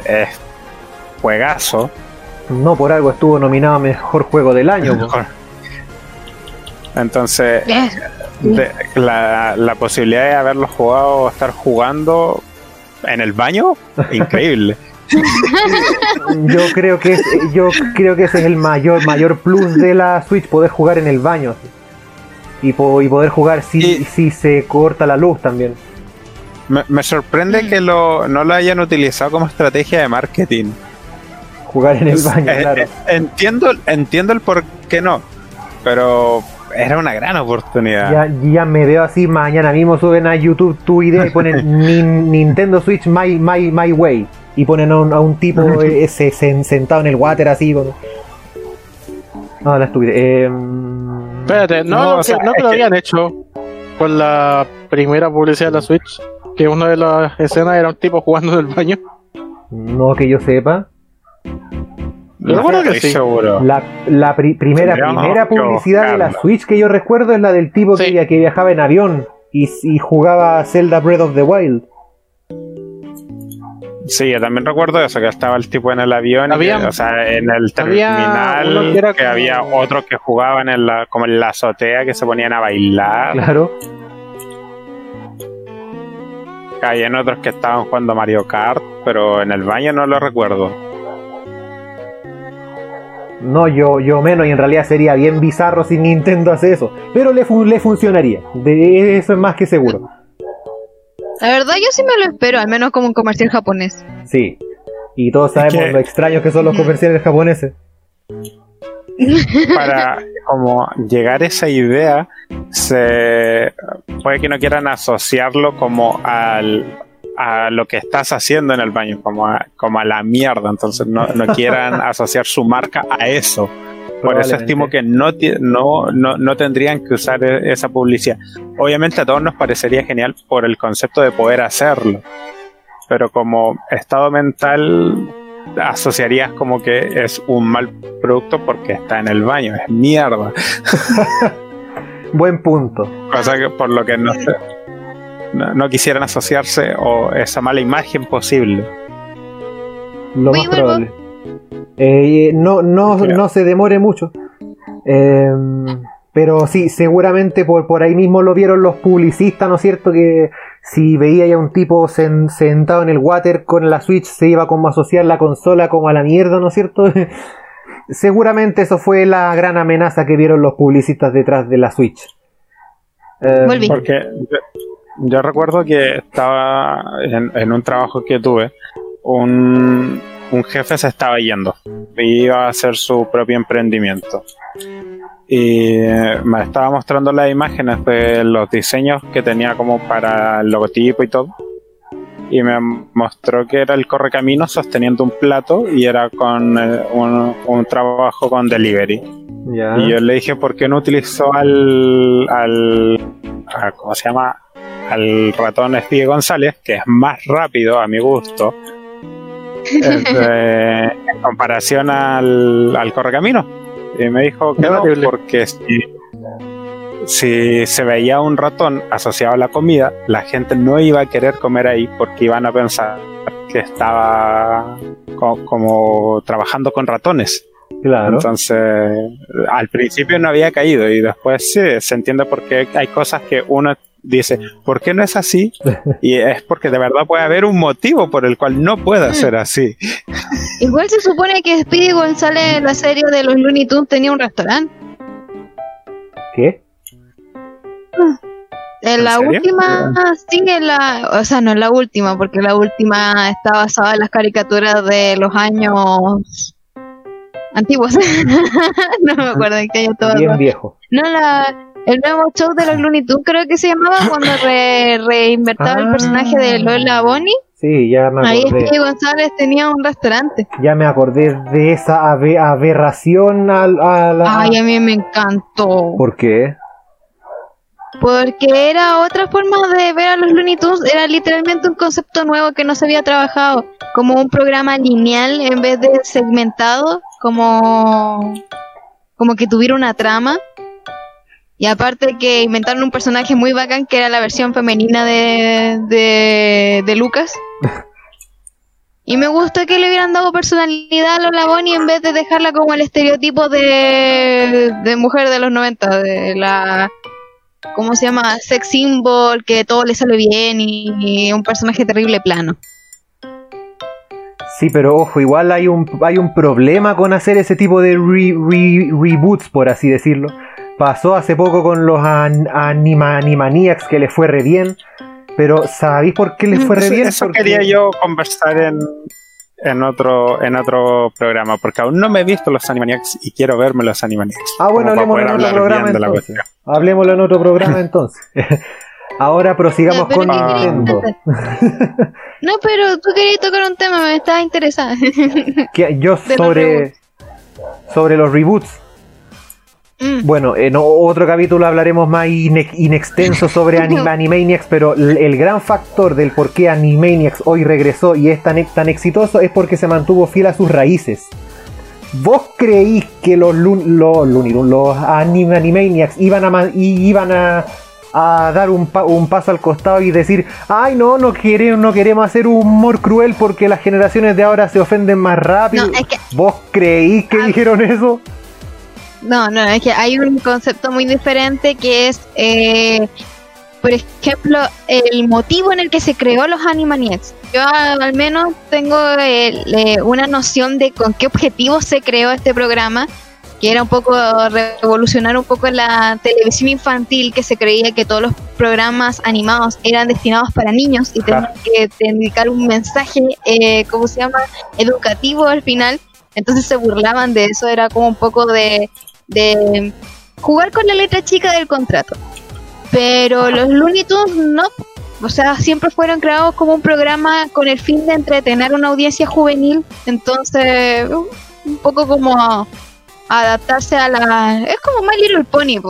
es juegazo.
No por algo estuvo nominado a Mejor Juego del Año. po.
Entonces, de- la, la posibilidad de haberlo jugado o estar jugando en el baño, increíble.
Yo creo que es- yo creo que ese es el mayor mayor plus de la Switch, poder jugar en el baño. Y, po- y poder jugar si,
Y-
si se corta la luz también.
Me, me sorprende
Mm.
que lo, no lo hayan utilizado como estrategia de marketing.
Jugar en el baño,
Eh,
claro.
eh, entiendo, entiendo el por qué no, pero era una gran oportunidad.
Ya, ya me veo así, mañana mismo suben a YouTube tu idea y ponen Nin- Nintendo Switch My, My, My Way. Y ponen a un, a un tipo eh, ese, sen- sentado en el water así. Con... No, la estupidez. Eh,
Espérate, no,
No,
no,
o sea,
que, no que
es
lo
que-
habían hecho con la primera publicidad de la Switch, que una de las escenas era un tipo jugando en el baño.
no que yo sepa.
Yo recuerdo que sí.
seguro.
La, la pri- primera, primera
que
publicidad de la. Switch que yo recuerdo es la del tipo
Sí.
que, que viajaba en avión y, y jugaba Zelda Breath of the Wild.
Sí, yo también recuerdo eso, que estaba el tipo en el avión,
Había-
que, o sea, en el terminal,
que era como-
había otros que jugaban en la, como en la azotea, que se ponían a bailar.
Claro.
Hay en otros que estaban jugando Mario Kart, pero en el baño no lo recuerdo.
No, yo, yo menos, y en realidad sería bien bizarro si Nintendo hace eso. Pero le, fun- le funcionaría. De eso es más que seguro.
La verdad, yo sí me lo espero, al menos como un comercial japonés.
Sí. Y todos sabemos lo extraños que son los comerciales japoneses.
Para como llegar a esa idea, se puede que no quieran asociarlo como al a lo que estás haciendo en el baño, como a, como a la mierda, entonces no, no quieran asociar su marca a eso. Por eso estimo que no, no, no, no tendrían que usar e- esa publicidad. Obviamente a todos nos parecería genial por el concepto de poder hacerlo, pero como estado mental asociarías como que es un mal producto porque está en el baño, es mierda.
Buen punto.
Cosa que por lo que no, no, no quisieran asociarse o esa mala imagen posible.
Lo más probable. Eh, no, no, no se demore mucho. Eh, pero sí, seguramente por, por ahí mismo lo vieron los publicistas, ¿no es cierto? Que si veía ya un tipo sen- sentado en el water con la Switch, se iba como a asociar la consola como a la mierda, ¿no es cierto? seguramente eso fue la gran amenaza que vieron los publicistas detrás de la Switch. Eh,
Volví.
Porque yo, recuerdo que estaba en, en un trabajo que tuve, un, un jefe se estaba yendo y iba a hacer su propio emprendimiento. Y me estaba mostrando las imágenes de los diseños que tenía como para el logotipo y todo. Y me mostró que era el correcaminos sosteniendo un plato y era con eh, un, un trabajo con delivery. Y yo le dije, ¿por qué no utilizó al, al a- ¿cómo se llama? Al ratón Espíe González, que es más rápido a mi gusto, este, en comparación al, al Correcamino. Y me dijo que no, porque si, si se veía un ratón asociado a la comida, la gente no iba a querer comer ahí porque iban a pensar que estaba co- como trabajando con ratones.
claro.
Entonces, al principio no había caído y después sí, se entiende por qué hay cosas que uno dice, ¿por qué no es así? Y es porque de verdad puede haber un motivo por el cual no pueda ser así.
Igual se supone que Speedy González en la serie de los Looney Tunes tenía un restaurante.
¿Qué?
En
¿En
la última, sí, en la, o sea, no en la última, porque la última está basada en las caricaturas de los años antiguos. no me acuerdo en qué año estaba.
Bien viejo.
No, la, el nuevo show de los Looney Tunes creo que se llamaba cuando re, reinvertaba el
Ah.
personaje de Lola Bonnie.
Sí, ya me
Ahí
acordé.
Speedy González tenía un restaurante.
Ya me acordé de esa abe- aberración al- a, la...
Ay, a mí me encantó.
¿Por qué?
Porque era otra forma de ver a los Looney Tunes, era literalmente un concepto nuevo que no se había trabajado, como un programa lineal en vez de segmentado, como, como que tuviera una trama. Y aparte que inventaron un personaje muy bacán que era la versión femenina de, de, de Lucas. Y me gustó que le hubieran dado personalidad a Lola Bonnie en vez de dejarla como el estereotipo de, de mujer de los 90, de la ¿cómo se llama? Sex symbol, que todo le sale bien y, y un personaje terrible plano.
Sí, pero ojo, igual hay un, hay un problema con hacer ese tipo de re- re- reboots, por así decirlo. Pasó hace poco con los an- anima, Animaniacs que les fue re bien. Pero ¿sabéis por qué les fue re bien?
eso
Porque-
quería yo conversar en, en, otro, en otro programa, porque aún no me he visto los Animaniacs y quiero verme los Animaniacs.
Ah, bueno, hablemoslo en otro programa entonces. Hablemoslo en otro programa entonces. Ahora prosigamos
pero
con
¿qué querías
Nintendo.
No, pero tú querías tocar un tema, me estaba interesada.
Que yo sobre, sobre los reboots.
Mm.
Bueno, en otro capítulo hablaremos más ine- inextenso sobre Anima- Animaniacs, pero el gran factor del por qué Animaniacs hoy regresó y es tan, e- tan exitoso es porque se mantuvo fiel a sus raíces. ¿Vos creís que los, Loon- los, Anim- Animaniacs iban a, iban a, a dar un, pa- un paso al costado y decir, ay no, no, queremos, no queremos hacer un humor cruel porque las generaciones de ahora se ofenden más rápido?
No, es que,
¿Vos creís que
Ah.
dijeron eso?
No, no, es que hay un concepto muy diferente que es eh, por ejemplo, el motivo en el que se creó los Animaniacs. Yo al menos tengo eh, una noción de con qué objetivo se creó este programa, que era un poco revolucionar un poco la televisión infantil, que se creía que todos los programas animados eran destinados para niños y tenían que dedicar un mensaje, eh, ¿cómo se llama?, educativo al final. Entonces se burlaban de eso, era como un poco de, de jugar con la letra chica del contrato. Pero los Looney Tunes no. O sea, siempre fueron creados como un programa con el fin de entretener una audiencia juvenil. Entonces, un poco como adaptarse a la... Es como My Little Pony.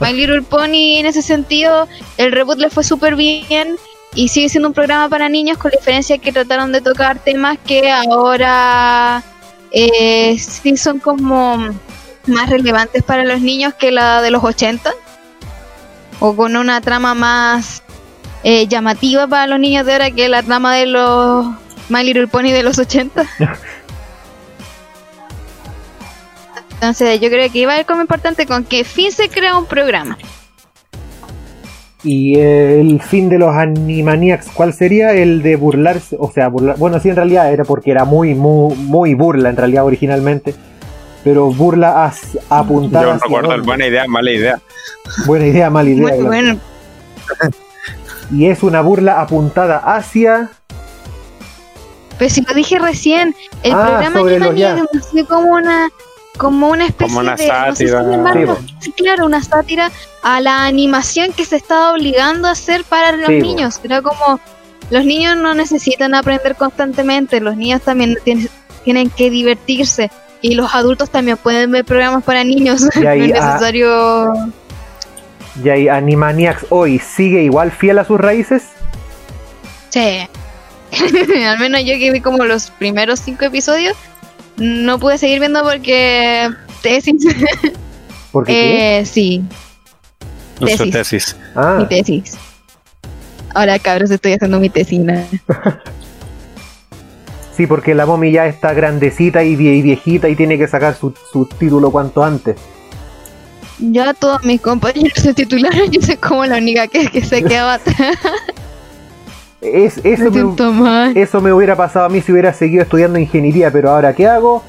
My Little Pony en ese sentido, el reboot le fue súper bien y sigue siendo un programa para niños con la diferencia que trataron de tocar temas que ahora eh, sí son como más relevantes para los niños que la de los 80 o con una trama más eh, llamativa para los niños de ahora que la trama de los My Little Pony de los 80. Entonces yo creo que iba a ir como importante con qué fin se crea un programa.
Y el fin de los Animaniacs, ¿cuál sería? El de burlarse, o sea, burlar, bueno, sí en realidad era porque era muy, muy, muy burla en realidad originalmente pero burla apuntada.
Yo no recuerdo, buena idea, mala idea.
Buena idea, mala idea. Y es una burla apuntada hacia.
Pues si lo dije recién, el ah, programa es como una como una especie
como una
de
sátira.
sí, claro, una sátira a la animación que se estaba obligando a hacer para los niños. Era como los niños no necesitan aprender constantemente, los niños también tienen que divertirse y los adultos también pueden ver programas para niños. no es necesario.
¿Y ahí Animaniacs hoy sigue igual fiel a sus raíces?
Sí. Al menos yo que vi como los primeros cinco episodios, no pude seguir viendo porque tesis.
¿Por qué?
Eh, sí.
Tesis. tesis.
Ah.
Mi tesis. Ahora cabros estoy haciendo mi tesina.
Sí, porque la mommy ya está grandecita y viejita y tiene que sacar su, título cuanto antes.
Ya todos mis compañeros se titularon, yo soy como la única que, que se quedaba atrás.
Es, eso, me, eso me hubiera pasado a mí si hubiera seguido estudiando ingeniería, pero ahora ¿qué hago?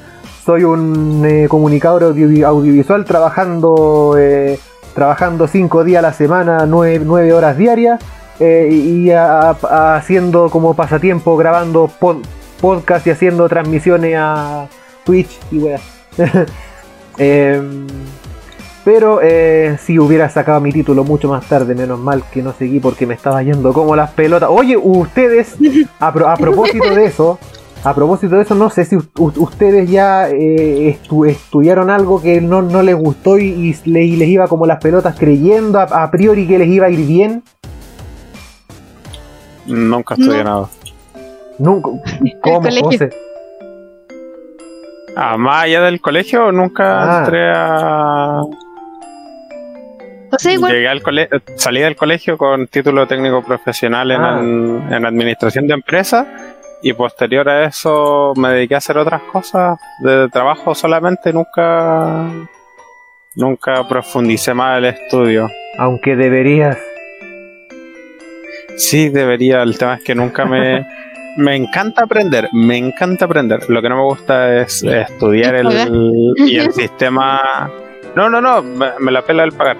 Soy un eh, comunicador audiovisual trabajando eh, trabajando cinco días a la semana, nueve, horas diarias eh, y haciendo como pasatiempo grabando podcast y haciendo transmisiones a Twitch y weas. Em, pero eh, si hubiera sacado mi título mucho más tarde, menos mal que no seguí porque me estaba yendo como las pelotas. Oye, ustedes, a, propósito de eso, a propósito de eso, no sé si ustedes ya eh, estudiaron algo que no, les gustó y, les iba como las pelotas creyendo a, priori que les iba a ir bien.
Nunca estudié nada.
Nunca. ¿Cómo, José?
Ah, más allá del colegio, nunca ah. entré a. Llegué al salí del colegio con título técnico profesional en, ah. en, administración de empresas y posterior a eso me dediqué a hacer otras cosas de trabajo solamente, nunca nunca profundicé más el estudio.
Aunque deberías.
Sí, debería. El tema es que nunca me me encanta aprender, me encanta aprender. Lo que no me gusta es estudiar el, y el sistema. No, no, no, me, la pela el pagar.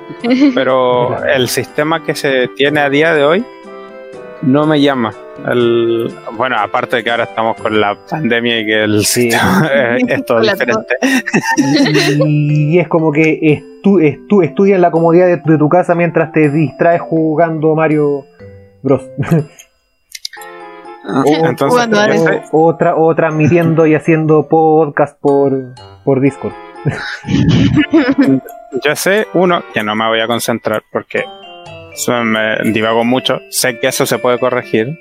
Pero el sistema que se tiene a día de hoy no me llama. El, bueno, aparte de que ahora estamos con la pandemia y que el sistema es, todo diferente.
Y, es como que estu, estu, estudias en la comodidad de, de, tu casa mientras te distraes jugando Mario Bros. O, otra, o transmitiendo y haciendo podcast por, por Discord.
Yo sé, uno, que no me voy a concentrar porque me divago mucho. Sé que eso se puede corregir.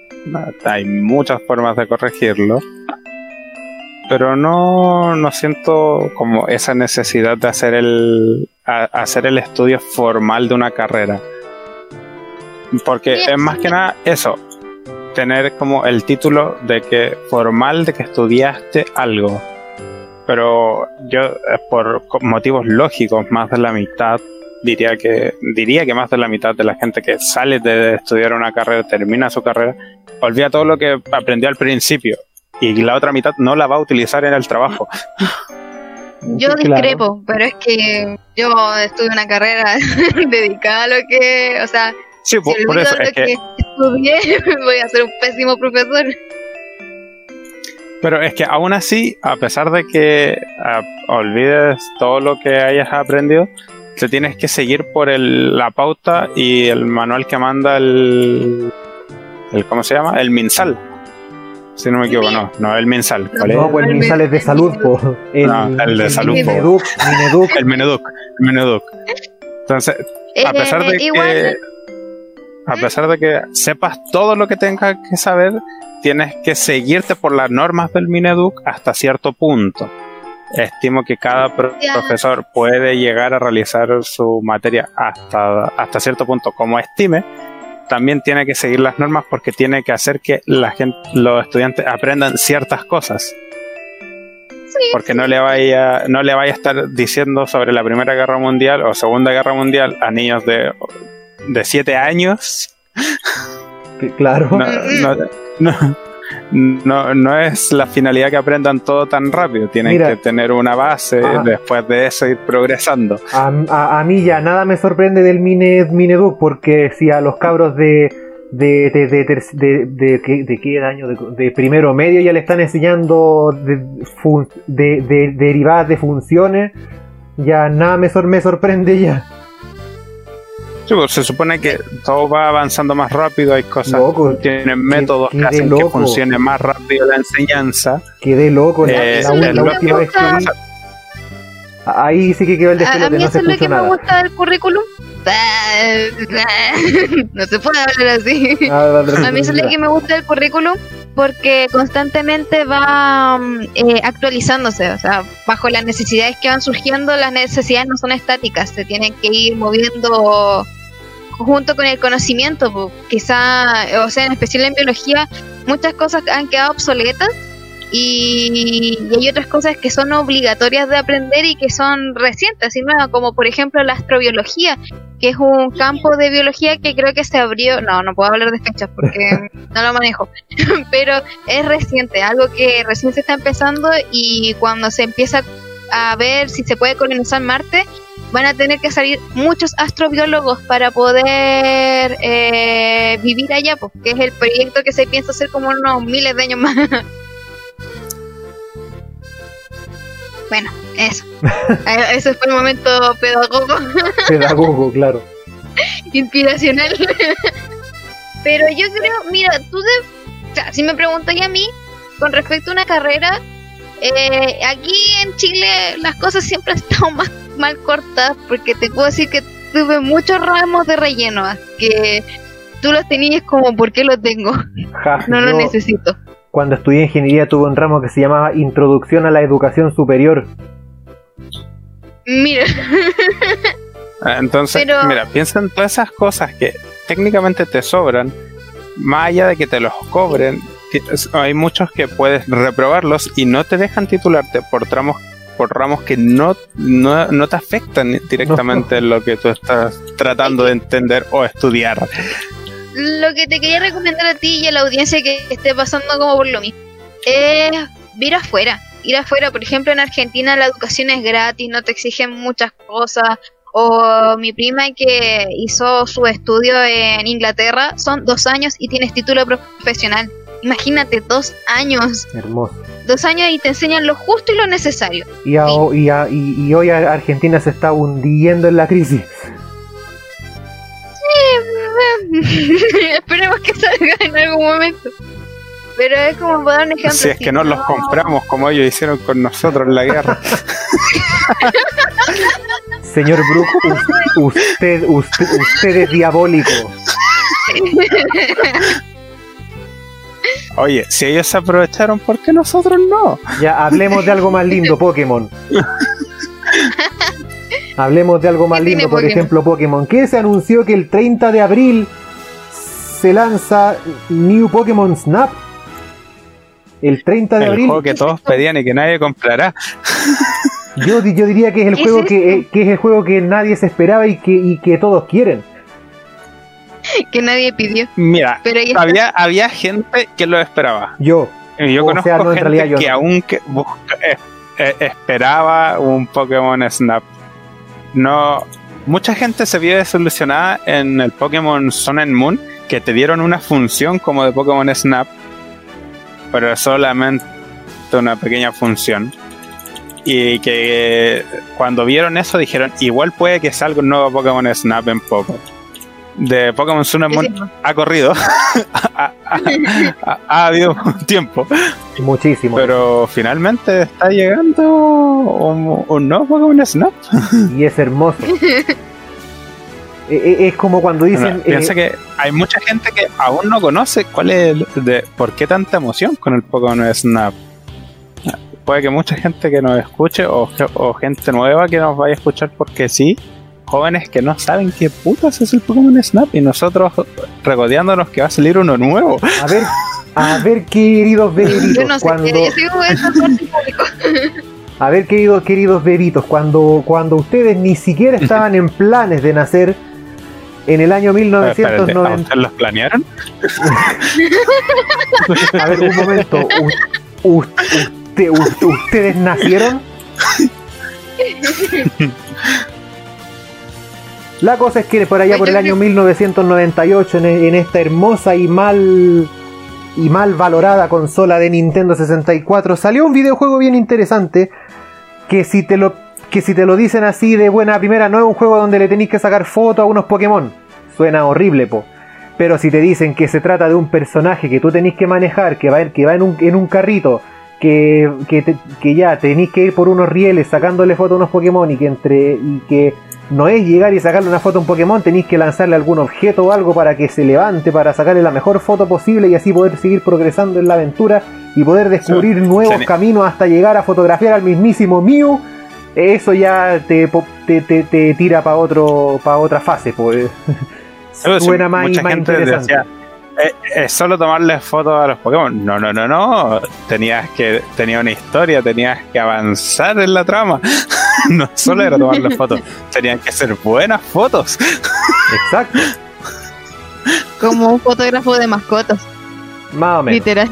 Hay muchas formas de corregirlo. Pero no, no siento como esa necesidad de hacer el, hacer el estudio formal de una carrera. Porque es más que nada eso, tener como el título de que formal de que estudiaste algo. Pero yo, eh, por motivos lógicos, más de la mitad diría que diría que más de la mitad de la gente que sale de estudiar una carrera, termina su carrera, olvida todo lo que aprendió al principio y la otra mitad no la va a utilizar en el trabajo.
Yo discrepo, pero es que yo estudio una carrera dedicada a lo que, o sea,
Sí,
si
por, por eso es que,
estudié, voy a ser un pésimo profesor.
pero es que aún así, a pesar de que ah, olvides todo lo que hayas aprendido, te tienes que seguir por el, la pauta y el manual que manda el, el ¿cómo se llama? El MinSal. Si no me equivoco, no, no el MinSal. ¿Cuál es?
No, pues el MinSal es de salud, po. El,
No, el de salud, po.
Mineduc, Mineduc.
El Meneduc, el Meneduc. Entonces, a pesar de
Eh, igual,
que a pesar de que sepas todo lo que tengas que saber, tienes que seguirte por las normas del Mineduc hasta cierto punto. Estimo que cada pro- profesor puede llegar a realizar su materia hasta, hasta cierto punto como estime. También tiene que seguir las normas porque tiene que hacer que la gente, los estudiantes aprendan ciertas cosas. Porque no le vaya, no le vaya a estar diciendo sobre la Primera Guerra Mundial o Segunda Guerra Mundial a niños de, de 7 años.
Claro.
No, no, no, no- es la finalidad que aprendan todo tan rápido. Tienen
Mira.
que tener una base,
Ajá.
después de eso ir progresando.
A, a- a mí ya nada me sorprende del Mine, Mineduc, porque si a los cabros de de, de, de, de, de qué- de qué año, de, primero medio ya le están enseñando de, fun- de- de- derivadas de funciones, ya nada me, sor- me sorprende ya.
Sí, pues, se supone que todo va avanzando más rápido, hay cosas,
Loco,
tienen métodos que hacen que funcione más rápido la ensenñanza.
Quedé loco la,
Eh,
la- última vez que vi. Ahí sí que quedó el
A, a
despelote,
mí
no
eso
se
es lo que me gusta del currículum. No se puede hablar así.
Ah,
A mí eso es lo que me gusta del currículum porque constantemente va mm, eh, actualizándose, o sea, bajo las necesidades que van surgiendo, las necesidades no son estáticas, se tienen que ir moviendo junto con el conocimiento, po. quizá, o sea, en especial en biología, muchas cosas han quedado obsoletas y, y hay otras cosas que son obligatorias de aprender y que son recientes y nuevas, como por ejemplo la astrobiología, que es un campo de biología que creo que se abrió, no, no puedo hablar de fechas porque no lo manejo, pero es reciente, algo que recién se está empezando y cuando se empieza a ver si se puede colonizar Marte, van a tener que salir muchos astrobiólogos para poder eh, vivir allá, porque es el proyecto que se piensa hacer como unos miles de años más. Bueno, eso. Eh, Ese fue el momento pedagogo
Pedagogo, claro.
inspiracional. Pero yo creo, mira, tú de, o sea, si me preguntáis a mí con respecto a una carrera, eh, aquí en Chile las cosas siempre han estado más mal cortadas porque te puedo decir que tuve muchos ramos de relleno que tú los tenías como ¿por qué los tengo?
Ja,
No los
yo
necesito.
cuando estudié ingeniería tuve un ramo que se llamaba Introducción a la Educación Superior.
Mira,
Ah, Entonces,
Pero-
mira, piensa en todas esas cosas que técnicamente te sobran, más allá de que te los cobren, hay muchos que puedes reprobarlos y no te dejan titularte por tramos por ramos que no, no, no te afectan directamente en lo que tú estás tratando de entender o estudiar.
lo que te quería recomendar a ti y a la audiencia que esté pasando como por lo mismo es ir afuera. Ir afuera, por ejemplo, en Argentina la educación es gratis, no te exigen muchas cosas. O mi prima que hizo su estudio en Inglaterra son dos años y tienes título profesional. Imagínate, dos años.
Hermoso.
Dos años y te enseñan lo justo y lo necesario.
Y, a- y, a- y- y hoy Argentina se está hundiendo en la crisis.
Esperemos que salga en algún momento. Pero es como para dar un ejemplo.
Si es que no los compramos como ellos hicieron con nosotros en la guerra.
Señor Brook, usted, usted, usted es diabólico.
Oye, si ellos se aprovecharon, ¿por qué nosotros no?
Ya, hablemos de algo más lindo, Pokémon. Hablemos de algo más
¿Qué tiene
lindo, por
Pokémon?
ejemplo, Pokémon. Que se anunció que el 30 de abril se lanza New Pokémon Snap. El 30 de
El
abril.
juego que todos pedían y que nadie comprará.
Yo, yo diría que es el
¿Qué
juego
es
que,
esto?
eh, que es el juego que nadie se esperaba y que, y que todos quieren.
Que nadie pidió.
Mira,
Pero está.
había, había gente que lo esperaba.
Yo.
Yo
O
conozco
sea, no, en
gente
realidad yo
que
no.
aún que busca- eh, eh, esperaba un Pokémon Snap. No, mucha gente se vio desilusionada en el Pokémon Sun and Moon, que te dieron una función como de Pokémon Snap, pero solamente una pequeña función. Y que cuando vieron eso dijeron, igual puede que salga un nuevo Pokémon Snap en poco. De Pokémon Sun ha corrido. ha, ha- ha- ha habido un tiempo.
Muchísimo.
Pero finalmente está llegando un, un nuevo Pokémon Snap.
Y es hermoso. Eh, eh, es como cuando dicen.
Piensa
eh,
que hay mucha gente que aún no conoce cuál es el, de por qué tanta emoción con el Pokémon Snap. Puede que mucha gente que nos escuche o gente nueva que nos vaya a escuchar porque sí, jóvenes que no saben qué putas es el Pokémon Snap y nosotros regodeándonos que va a salir uno nuevo.
A ver, a ver, queridos bebitos,
Yo no sé,
cuando,
yo sigo
a ver, queridos, queridos bebitos, cuando, cuando ustedes ni siquiera estaban en planes de nacer en el año
Espérate, ¿a
1990.
ustedes los planearon?
A ver, un momento. u- usted- u- ¿Ustedes nacieron? La cosa es que por allá por el año 1998, en, en esta hermosa y mal y mal valorada consola de Nintendo 64, salió un videojuego bien interesante que si te lo que si te lo dicen así de buena primera no es un juego donde le tenéis que sacar foto a unos Pokémon. Suena horrible, po. Pero si te dicen que se trata de un personaje que tú tenés que manejar, que va, que va en, un, en un carrito, que, que, te- que ya tenéis que ir por unos rieles sacándole foto a unos Pokémon y que entre y que no es llegar y sacarle una foto a un Pokémon, tenéis que lanzarle algún objeto o algo para que se levante, para sacarle la mejor foto posible y así poder seguir progresando en la aventura y poder descubrir nuevos
Sí.
caminos hasta llegar a fotografiar al mismísimo Mew. Eso ya te, te, te- te tira para otro para otra fase, pues.
Sí,
Suena más, interesante.
decía, "Eh, es solo tomarle fotos a los Pokémon. No, no, no, no. Tenías que, tenía una historia, tenías que avanzar en la trama. no solo era tomarle fotos, tenían que ser buenas fotos.
Exacto,
Como un fotógrafo de mascotas,
más o menos.
literal.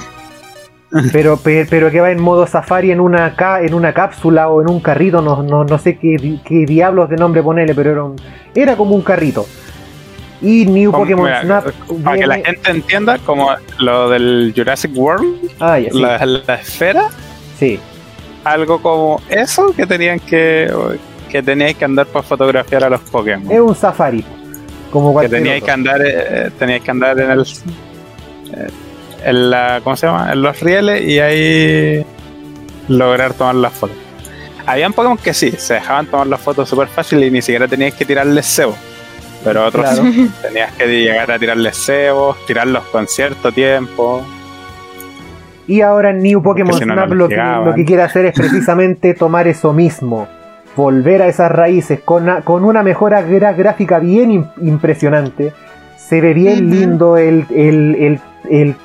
Pero, pe- pero que va en modo safari en una ca- en una cápsula o en un carrito, no, no, no sé qué, qué diablos de nombre ponerle, pero era, un- era como un carrito. Y New
Como-
Pokémon
mira,
Snap.
Para que la gente entienda, como lo del Jurassic World,
Ah, ya, sí,
la, la esfera,
sí.
algo como eso que tenían que que teníais que andar para fotografiar a los Pokémon.
Es un safari. Como
que teníais que andar eh, teníais que andar en el eh, en la ¿cómo se llama? en los rieles y ahí lograr tomar las fotos habían Pokémon que sí se dejaban tomar las fotos súper fácil y ni siquiera tenías que tirarles cebo pero otros
Claro.
tenías que llegar a tirarles cebos tirarlos con cierto tiempo
Y ahora en New Pokémon
si no,
Snap lo, que,
llegaban.
lo que quiere hacer es precisamente tomar eso mismo. Volver a esas raíces con, una- con una mejora gra- gráfica bien im- impresionante. Se ve bien lindo el, el, el, el,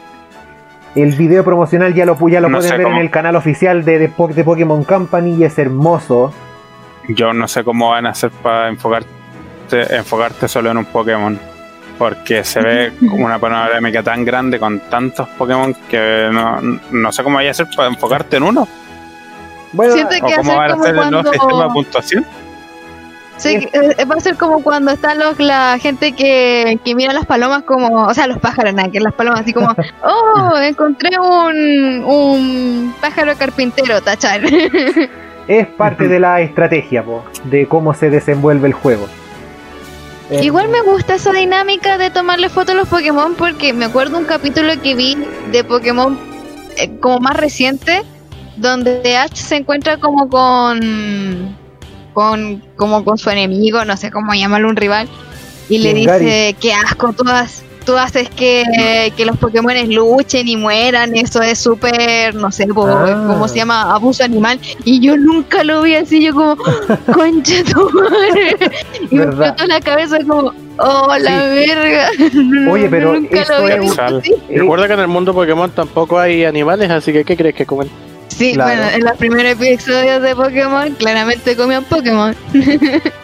el video promocional, ya lo, pu- ya lo
No
pueden ver
cómo-
en el canal oficial de, de, Po- de Pokémon Company y es hermoso.
yo no sé cómo van a hacer para enfocarte enfocarte solo en un Pokémon porque se ve como una panorámica tan grande con tantos Pokémon que no, no sé cómo vaya a ser para enfocarte en uno
Bueno,
Siento
o
que
cómo van a hacer el nuevo sistema de puntuación
Sí, eh, va a ser como cuando están los, la gente que, que mira las palomas como, o sea, los pájaros, nada, que las palomas así como, oh, encontré un, un pájaro carpintero, tachar.
es parte de la estrategia po, de cómo se desenvuelve el juego. Eh,
Igual me gusta esa dinámica de tomarle fotos a los Pokémon porque me acuerdo un capítulo que vi de Pokémon eh, como más reciente donde Ash se encuentra como con con como con su enemigo, no sé cómo llamarlo un rival y le dice qué asco tú, has- tú haces que, que los Pokémon luchen y mueran, eso es súper, no sé, po,
Ah.
¿cómo se llama? Abuso animal y yo nunca lo vi así, yo como concha tu madre y me explotó la cabeza como, oh, la verga.
Oye, pero
nunca
esto
lo
es-
así.
Eh,
Recuerda que en el mundo Pokémon tampoco hay animales, así que ¿qué crees que comen?
Sí,
Claro.
bueno, en los primeros episodios de Pokémon claramente comían Pokémon.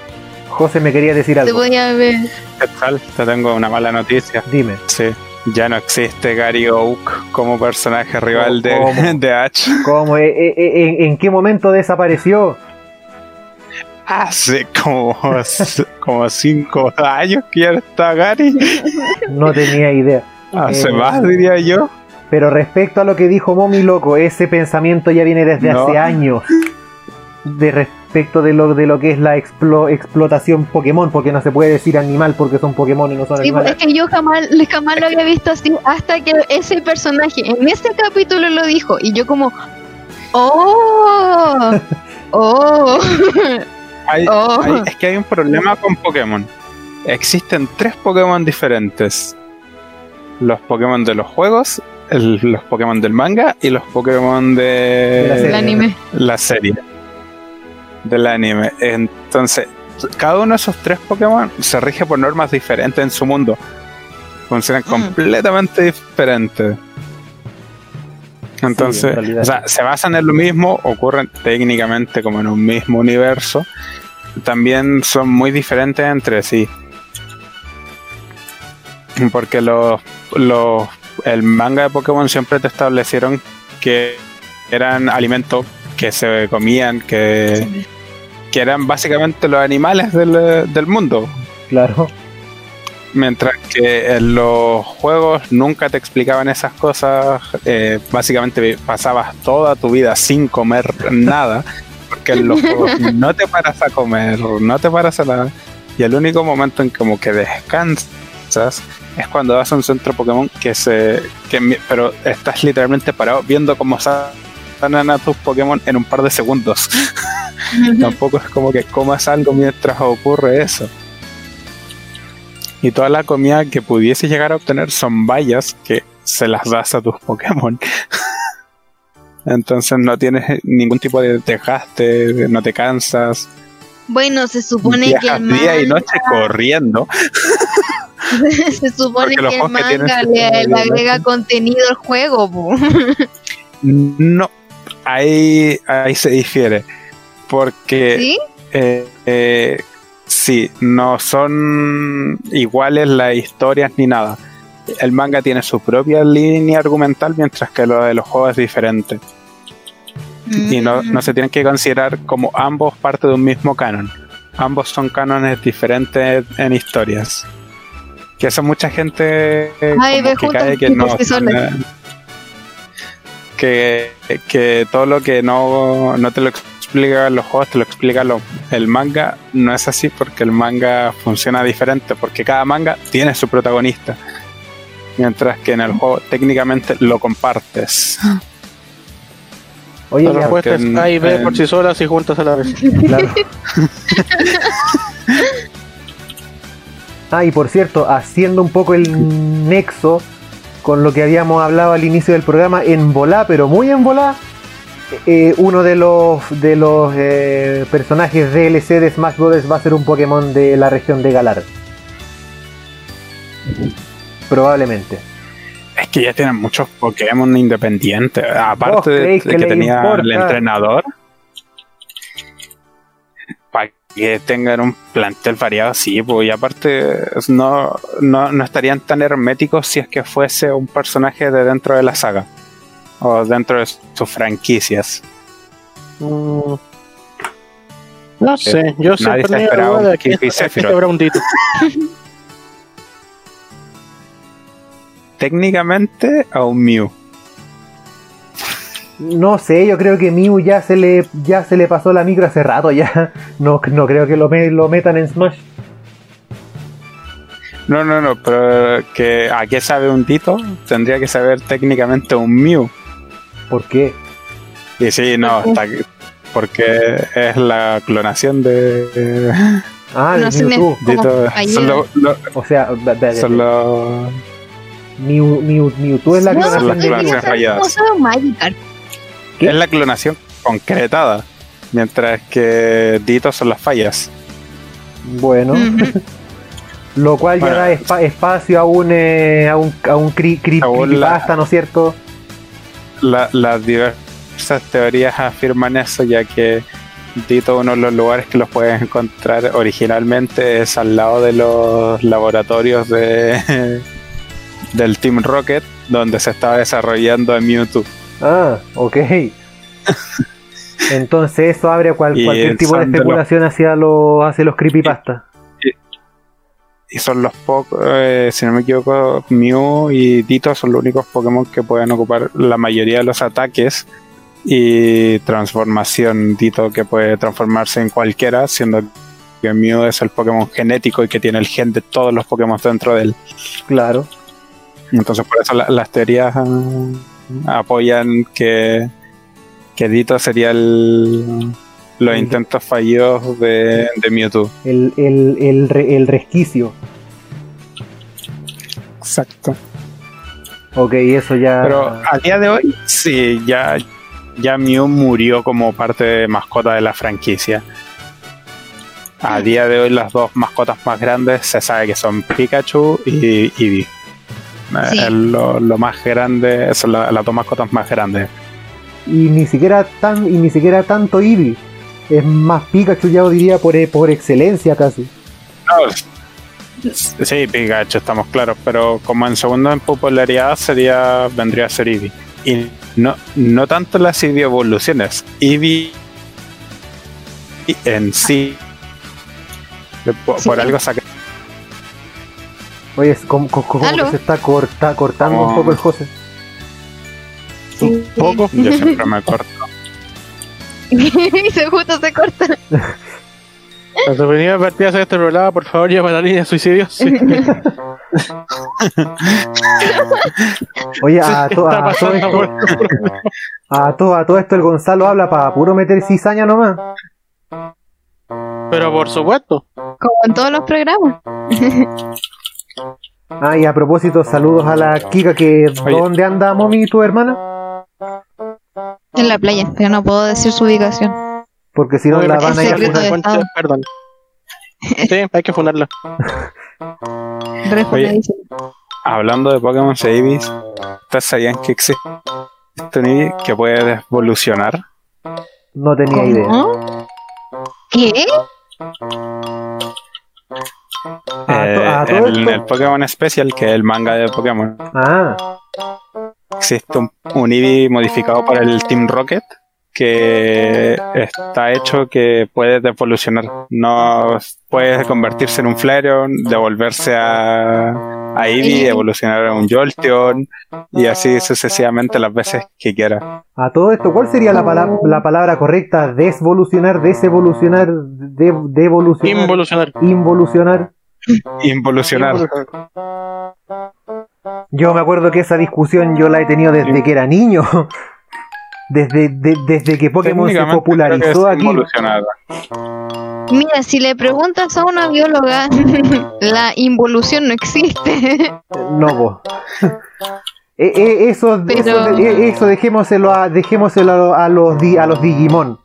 José, me quería decir
Se
algo.
podía ver.
¿Qué tal? Te tengo una mala noticia.
Dime.
Sí. Ya no existe Gary Oak como personaje rival de,
¿Cómo?
de Ash.
¿Cómo? Eh, eh, eh, ¿En, en qué momento desapareció?
Hace como, como cinco años que ya está Gary.
No tenía idea.
Hace
Eh,
más, diría yo.
Pero respecto a lo que dijo Momi Loco, ese pensamiento ya viene desde
No.
hace años. De respecto de lo, de lo que es la explo- explotación Pokémon, porque no se puede decir animal porque son Pokémon y no son
Sí, pues,
animales.
es que yo jamás, jamás lo había visto así hasta que ese personaje en ese capítulo lo dijo y yo como, oh, oh,
Hay-
oh.
hay- es que hay un problema con Pokémon. Existen tres Pokémon diferentes. Los Pokémon de los juegos, el- los Pokémon del manga y los Pokémon de,
el anime.
la serie. Del anime. Entonces, cada uno de esos tres Pokémon se rige por normas diferentes en su mundo. Funcionan
Mm.
completamente diferentes. Entonces,
en
o sea, se basan en lo mismo, ocurren técnicamente como en un mismo universo. También son muy diferentes entre sí. Porque los, los el manga de Pokémon siempre te establecieron que eran alimentos que se comían, que, que eran básicamente los animales del, del mundo.
Claro.
Mientras que en los juegos nunca te explicaban esas cosas, eh, básicamente pasabas toda tu vida sin comer nada, porque en los juegos no te paras a comer, no te paras a nada, y el único momento en como que descansas es cuando vas a un centro Pokémon que se... Que, pero estás literalmente parado viendo cómo sanan a tus Pokémon en un par de segundos. Tampoco es como que comas algo mientras ocurre eso. Y toda la comida que pudiese llegar a obtener son vallas que se las das a tus Pokémon. Entonces no tienes ningún tipo de desgaste, no te cansas.
Bueno, se supone que el
día y noche corriendo.
se supone que el
que
manga
sistema
le, agrega
violación.
contenido al juego, po.
No, ahí, ahí se difiere. Porque
¿sí?
eh, eh, sí, no son iguales las historias ni nada. El manga tiene su propia línea argumental, mientras que lo de los juegos es diferente. Y no,
Mm.
no se tienen que considerar como ambos parte de un mismo canon. Ambos son cánones diferentes en historias. Que eso mucha gente
Ay,
como que cae que no. Que, que todo lo que no, no te lo explica los juegos, te lo explica lo- el manga. No es así porque el manga funciona diferente, porque cada manga tiene su protagonista. Mientras que en el juego técnicamente lo compartes.
Oye,
La
ya,
respuesta es
porque en-
A y B por sí solas y juntas a la vez.
claro. Ah, y por cierto, haciendo un poco el nexo con lo que habíamos hablado al inicio del programa, en volá, pero muy en volá, eh, uno de los de los eh, personajes DLC de Smash Bros. va a ser un Pokémon de la región de Galar. Probablemente.
Es que ya tienen muchos Pokémon independientes.
¿Vos
Aparte de,
que
que, tenía
importa?
el entrenador. Para que tengan un plantel variado, sí, pues, y aparte no, no, no estarían tan herméticos si es que fuese un personaje de dentro de la saga. O dentro de sus franquicias.
Mm. No sé, yo
Nadie
siempre
esperaba
duda de que este.
Técnicamente a un Mew.
No sé, yo creo que Mew ya se le ya se le pasó la micro hace rato ya. No, no creo que lo, me- lo metan en Smash.
No, no, no, pero que a qué sabe un Dito tendría que saber técnicamente un Mew.
¿Por qué?
Y sí, no, está, porque es la clonación de
Ah, de
No se me-
Mewtwo.
Son lo-
O sea, da- da-
son los-
Mew, Mew, Mewtwo es la
No,
Son
clonación
las
de
clonaciones rayadas.
Magikarp.
¿Qué?
es la clonación concretada, mientras que Dito son las fallas.
Bueno, lo cual ya
Bueno.
da espa- espacio a un eh, a un, a un cri, cri-
A
¿no es cierto?
La- las diversas teorías afirman eso, ya que Dito, uno de los lugares que los puedes encontrar originalmente es al lado de los laboratorios de del Team Rocket, donde se estaba desarrollando a Mewtwo.
Ah, ok. Entonces eso abre cual- cualquier tipo de especulación hacia los, hacia los creepypasta.
Y son los pocos, eh, si no me equivoco, Mew y Dito son los únicos Pokémon que pueden ocupar la mayoría de los ataques y transformación Dito que puede transformarse en cualquiera, siendo que Mew es el Pokémon genético y que tiene el gen de todos los Pokémon dentro de él.
Claro.
Entonces por eso la- las teorías ah, apoyan que, que Dito sería el, los
Mm.
intentos fallidos de, de Mewtwo.
El, el, el, re- el resquicio.
Exacto.
Ok, eso ya.
Pero a día de hoy, sí, ya, ya Mew murió como parte de mascota de la franquicia. A día de hoy, las dos mascotas más grandes se sabe que son Pikachu y Eevee. Eh,
Sí.
es lo, lo más grande, son la- las dos mascotas más grandes.
Y ni siquiera tan, y ni siquiera tanto Eevee. Es más Pikachu, ya lo diría por, por excelencia casi.
No, sí, Pikachu, estamos claros, pero como en segundo en popularidad sería vendría a ser Eevee. Y no, no tanto las Eevee evoluciones, Eevee en sí. Por,
Sí.
por algo saca
Oye, es como, como- se está corta, cortando un
Oh.
poco el José.
Un poco.
Yo siempre me corto.
Y se justo se corta.
Las opiniones vertidas en este programa, por favor, lleva la línea de suicidios. Sí.
Oye, a, to-
está
a todo esto, a, to- a todo esto el Gonzalo habla para puro meter cizaña nomás.
Pero por supuesto.
Como en todos los programas.
Ah, y a propósito, saludos a la Kika que
Oye.
¿dónde anda Momi, tu hermana?
En la playa, pero no puedo decir su ubicación.
Porque si no la
¿por qué
van a ir a.
Perdón. Sí, hay que funarla.
Oye. Hablando de Pokémon Eevees, ¿ustedes sabían que existe un Eevee que puede evolucionar?
No tenía idea.
¿Qué?
Eh,
to- todo
en
esto.
el Pokémon Special, que es el manga de Pokémon,
Ah,
existe un, un Eevee modificado por el Team Rocket que está hecho que puede devolucionar. No puede convertirse en un Flareon, devolverse a, a Eevee, evolucionar a un Jolteon y así sucesivamente las veces que quiera.
a todo esto, ¿cuál sería la, pala- la palabra correcta? Desvolucionar, desevolucionar, de- devolucionar,
Involucionar.
involucionar.
Involucionar.
Yo me acuerdo que esa discusión yo la he tenido desde que era niño. Desde, de- desde que Pokémon se popularizó aquí.
Mira, si le preguntas a una bióloga, la involución no existe.
No, po. Eh, eh, eso,
Pero-
eso, eh, eso dejémoselo, a, dejémoselo a, lo- a los, di- a los Digimon.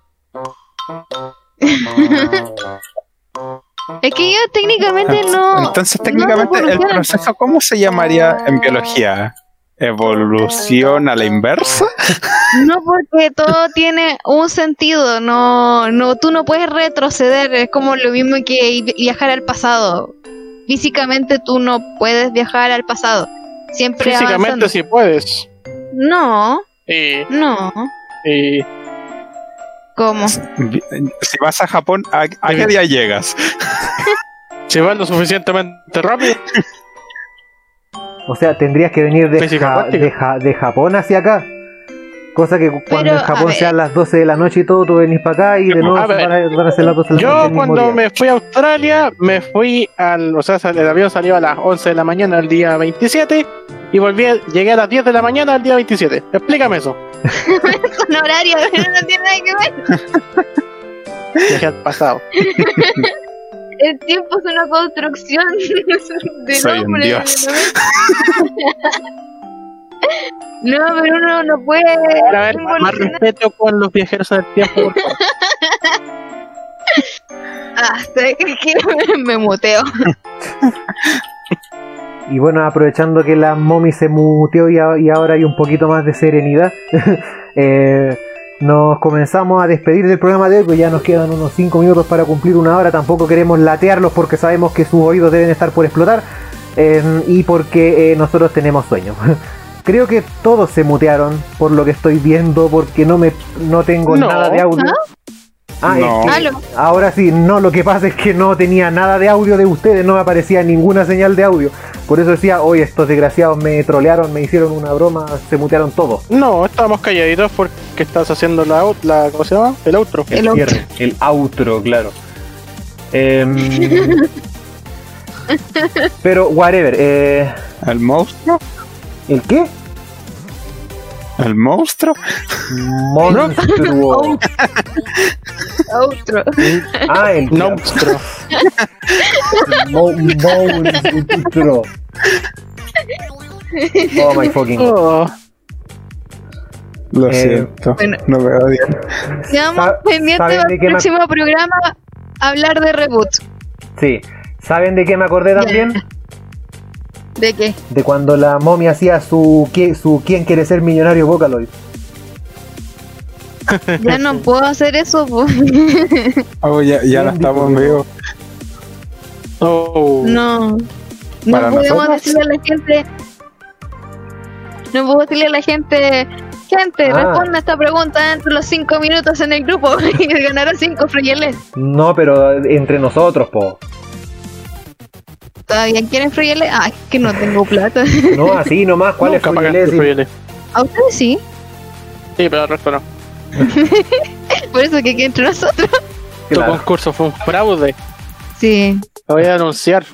Es que yo técnicamente no.
Entonces,
no
técnicamente, el proceso, ¿cómo se llamaría en biología? ¿Evolución a la inversa?
No, porque todo tiene un sentido. No, no, tú no puedes retroceder. Es como lo mismo que viajar al pasado. Físicamente tú no puedes viajar al pasado. Siempre
Físicamente
avanzando.
sí puedes.
No,
Y,
no.
y
¿Cómo?
Si vas a Japón, ¿a, a qué día llegas?
si vas lo suficientemente rápido,
O sea, tendrías que venir de,
Física
Ja-
cuántica.
de, Ja- de Japón hacia acá. Cosa que cuando
Pero,
en Japón sean las 12 de la noche y todo, tú venís para acá y de nuevo
A
van a, van a ser las 12 de la noche.
yo cuando
día.
me fui a Australia, me fui al. O sea, el avión salió a las 11 de la mañana el día 27 y volví, a- llegué a las 10 de la mañana el día 27. Explícame eso.
Son horarios, no tiene nada que ver.
Viajé al pasado.
El tiempo es una construcción de
Soy un
nombre.
dios.
No, pero uno no puede.
A ver, más respeto con los viajeros en el tiempo, por favor.
Ah. Que me muteo.
Y bueno, aprovechando que la mommy se muteó y, a- y ahora hay un poquito más de serenidad, eh, nos comenzamos a despedir del programa de hoy, pues ya nos quedan unos 5 minutos para cumplir una hora. Tampoco queremos latearlos porque sabemos que sus oídos deben estar por explotar eh, y porque eh, nosotros tenemos sueño. Creo que todos se mutearon por lo que estoy viendo porque no me no tengo
No.
nada de audio. Ah,
No.
es que- ahora sí, no, lo que pasa es que no tenía nada de audio de ustedes, no me aparecía ninguna señal de audio. Por eso decía, hoy estos desgraciados me trolearon, me hicieron una broma, se mutearon todos.
No, estábamos calladitos porque estás haciendo la, out- la ¿cómo se llama? El outro.
El outro.
cierre, el outro, claro. Em, pero, whatever. Eh,
¿El monstruo?
¿El qué?
¿El monstruo?
Monstruo.
Otro.
Ah, el monstruo. monstruo. Oh my fucking. god.
Oh,
Lo
Eh,
siento.
bueno.
No me odian.
Quedamos pendientes
¿saben de
del próximo programa hablar de reboot.
Sí. ¿Saben de qué me acordé también?
¿De qué?
De cuando la momia hacía su, su ¿Quién quiere ser millonario Vocaloid?
Ya no puedo hacer eso, po.
Oh, ya, ya no
Bien
estamos vivos.
oh.
No. No
Para
podemos
nosotros.
decirle a la gente. No puedo decirle a la gente. Gente,
Ah.
responda esta pregunta entre los 5 minutos en el grupo y ganarán 5 frijoles.
No, pero entre nosotros, po.
¿Todavía quieren frijoles? Ah, es que no tengo plata.
No, así nomás. ¿Cuál es
Nunca pagaste
Fruyeles?
Fruyeles.
¿A ustedes sí?
Sí, pero al resto no.
Por eso que quede entre nosotros.
Tu
Claro.
concurso fue un fraude.
Sí.
Lo voy a denunciar.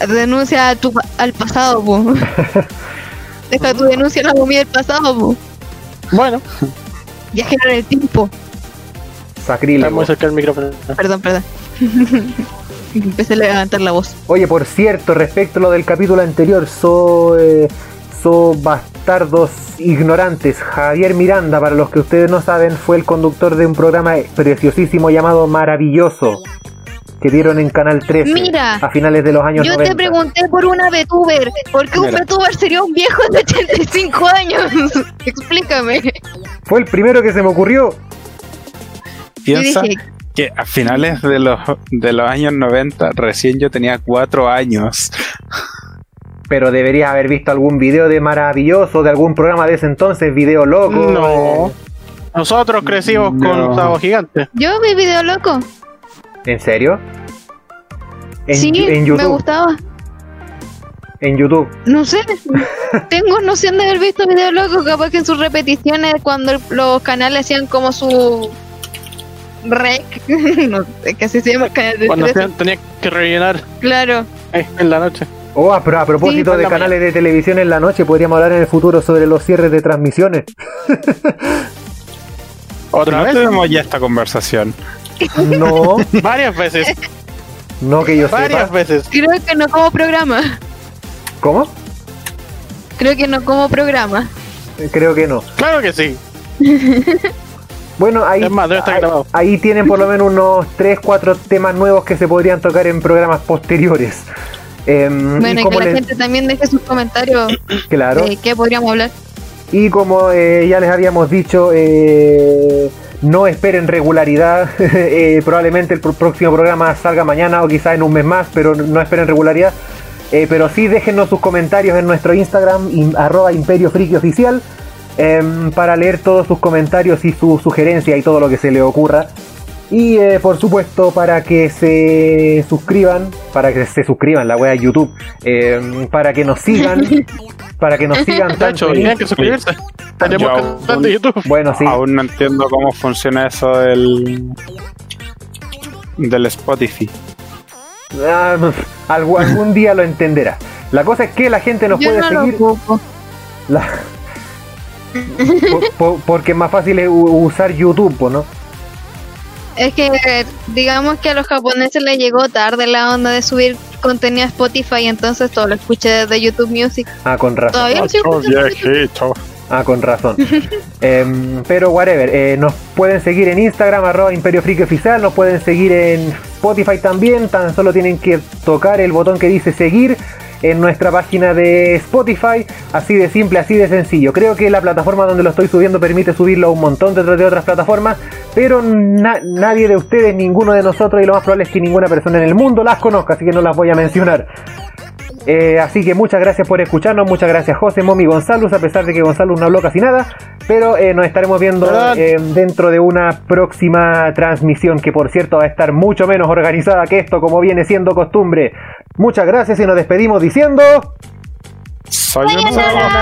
A tu, pa- al pasado, po. Deja tu denuncia en la comida del pasado, po.
Bueno,
Viajar en el tiempo.
está
Sacrílego.
muy cerca del micrófono.
Perdón, perdón. Empecé a levantar la voz.
Oye, por cierto, respecto a lo del capítulo anterior, so, eh, so bastardos ignorantes. Javier Miranda, para los que ustedes no saben, fue el conductor de un programa preciosísimo llamado Maravilloso, que dieron en Canal 13
Mira,
a finales de los años
Yo
90.
te pregunté por una VTuber. ¿Por qué un
Mira.
VTuber sería un viejo de 85 años? Explícame.
Fue el primero que se me ocurrió.
Piensa
dije-
que a finales de los, de los años 90, recién yo tenía cuatro años.
Pero deberías haber visto algún video de Maravilloso, de algún programa de ese entonces, video loco.
No. Nosotros crecimos
No.
con Sábado Gigante.
Yo vi video loco.
¿En serio? En,
sí,
en
me
YouTube.
gustaba.
En YouTube.
No sé. Tengo noción de haber visto video loco. Capaz que en sus repeticiones, cuando los canales hacían como su. Rec. no sé qué se llama de
Cuando
13.
hacían- tenía que rellenar
Claro.
eh, en la noche.
Oh, a, pro- a propósito
Sí,
de canales de televisión en la noche, podríamos hablar en el futuro sobre los cierres de transmisiones.
¿Otra
¿No
vez?
tenemos ya esta conversación?
No,
Varias veces.
no que yo
Varias
sepa.
veces.
Creo que no como programa.
¿Cómo?
Creo que no como programa.
Creo que no.
Claro que sí.
Bueno, ahí,
Es más, debe estar
ahí,
grabado.
ahí tienen por lo menos unos 3, 4 temas nuevos que se podrían tocar en programas posteriores. Em,
Bueno,
y
que la
les-
gente también deje sus comentarios
claro,
de qué podríamos hablar.
y como eh, ya les habíamos dicho, eh, no esperen regularidad. eh, probablemente el próximo programa salga mañana o quizá en un mes más, pero no esperen regularidad. Eh, pero sí déjennos sus comentarios en nuestro Instagram, im- arroba Imperio Friki Oficial, em, para leer todos sus comentarios y sus sugerencias y todo lo que se le ocurra. Y eh, por supuesto para que se suscriban, para que se suscriban la wea de YouTube, em, para que nos sigan, para que nos sigan tanto
que suscribirse. Tenemos de YouTube.
Bueno, sí.
Aún no entiendo cómo funciona eso del, del Spotify.
Ah, algún, algún día lo entenderá. La cosa es que la gente nos
Yo
puede
no
seguir. la- por- por- porque es más fácil es usar YouTube, ¿no?
Es que digamos que a los japoneses les llegó tarde la onda de subir contenido a Spotify, entonces todo lo escuché desde YouTube Music.
Ah, con razón.
Todavía lo sigo
Oh, viejito.
Ah, con razón. Em, pero whatever, eh, nos pueden seguir en Instagram, arroba Imperio Friki Oficial, nos pueden seguir en Spotify también, tan solo tienen que tocar el botón que dice seguir en nuestra página de Spotify. Así de simple, así de sencillo. Creo que la plataforma donde lo estoy subiendo permite subirlo a un montón de, de otras plataformas, pero na- nadie de ustedes, ninguno de nosotros, y lo más probable es que ninguna persona en el mundo las conozca, así que no las voy a mencionar. Eh, así que muchas gracias por escucharnos, muchas gracias José, Momi, Gonzalo, a pesar de que Gonzalo no habló casi nada, pero eh, nos estaremos viendo eh, dentro de una próxima transmisión que por cierto va a estar mucho menos organizada que esto como viene siendo costumbre. Muchas gracias y nos despedimos diciendo...
Sayonara.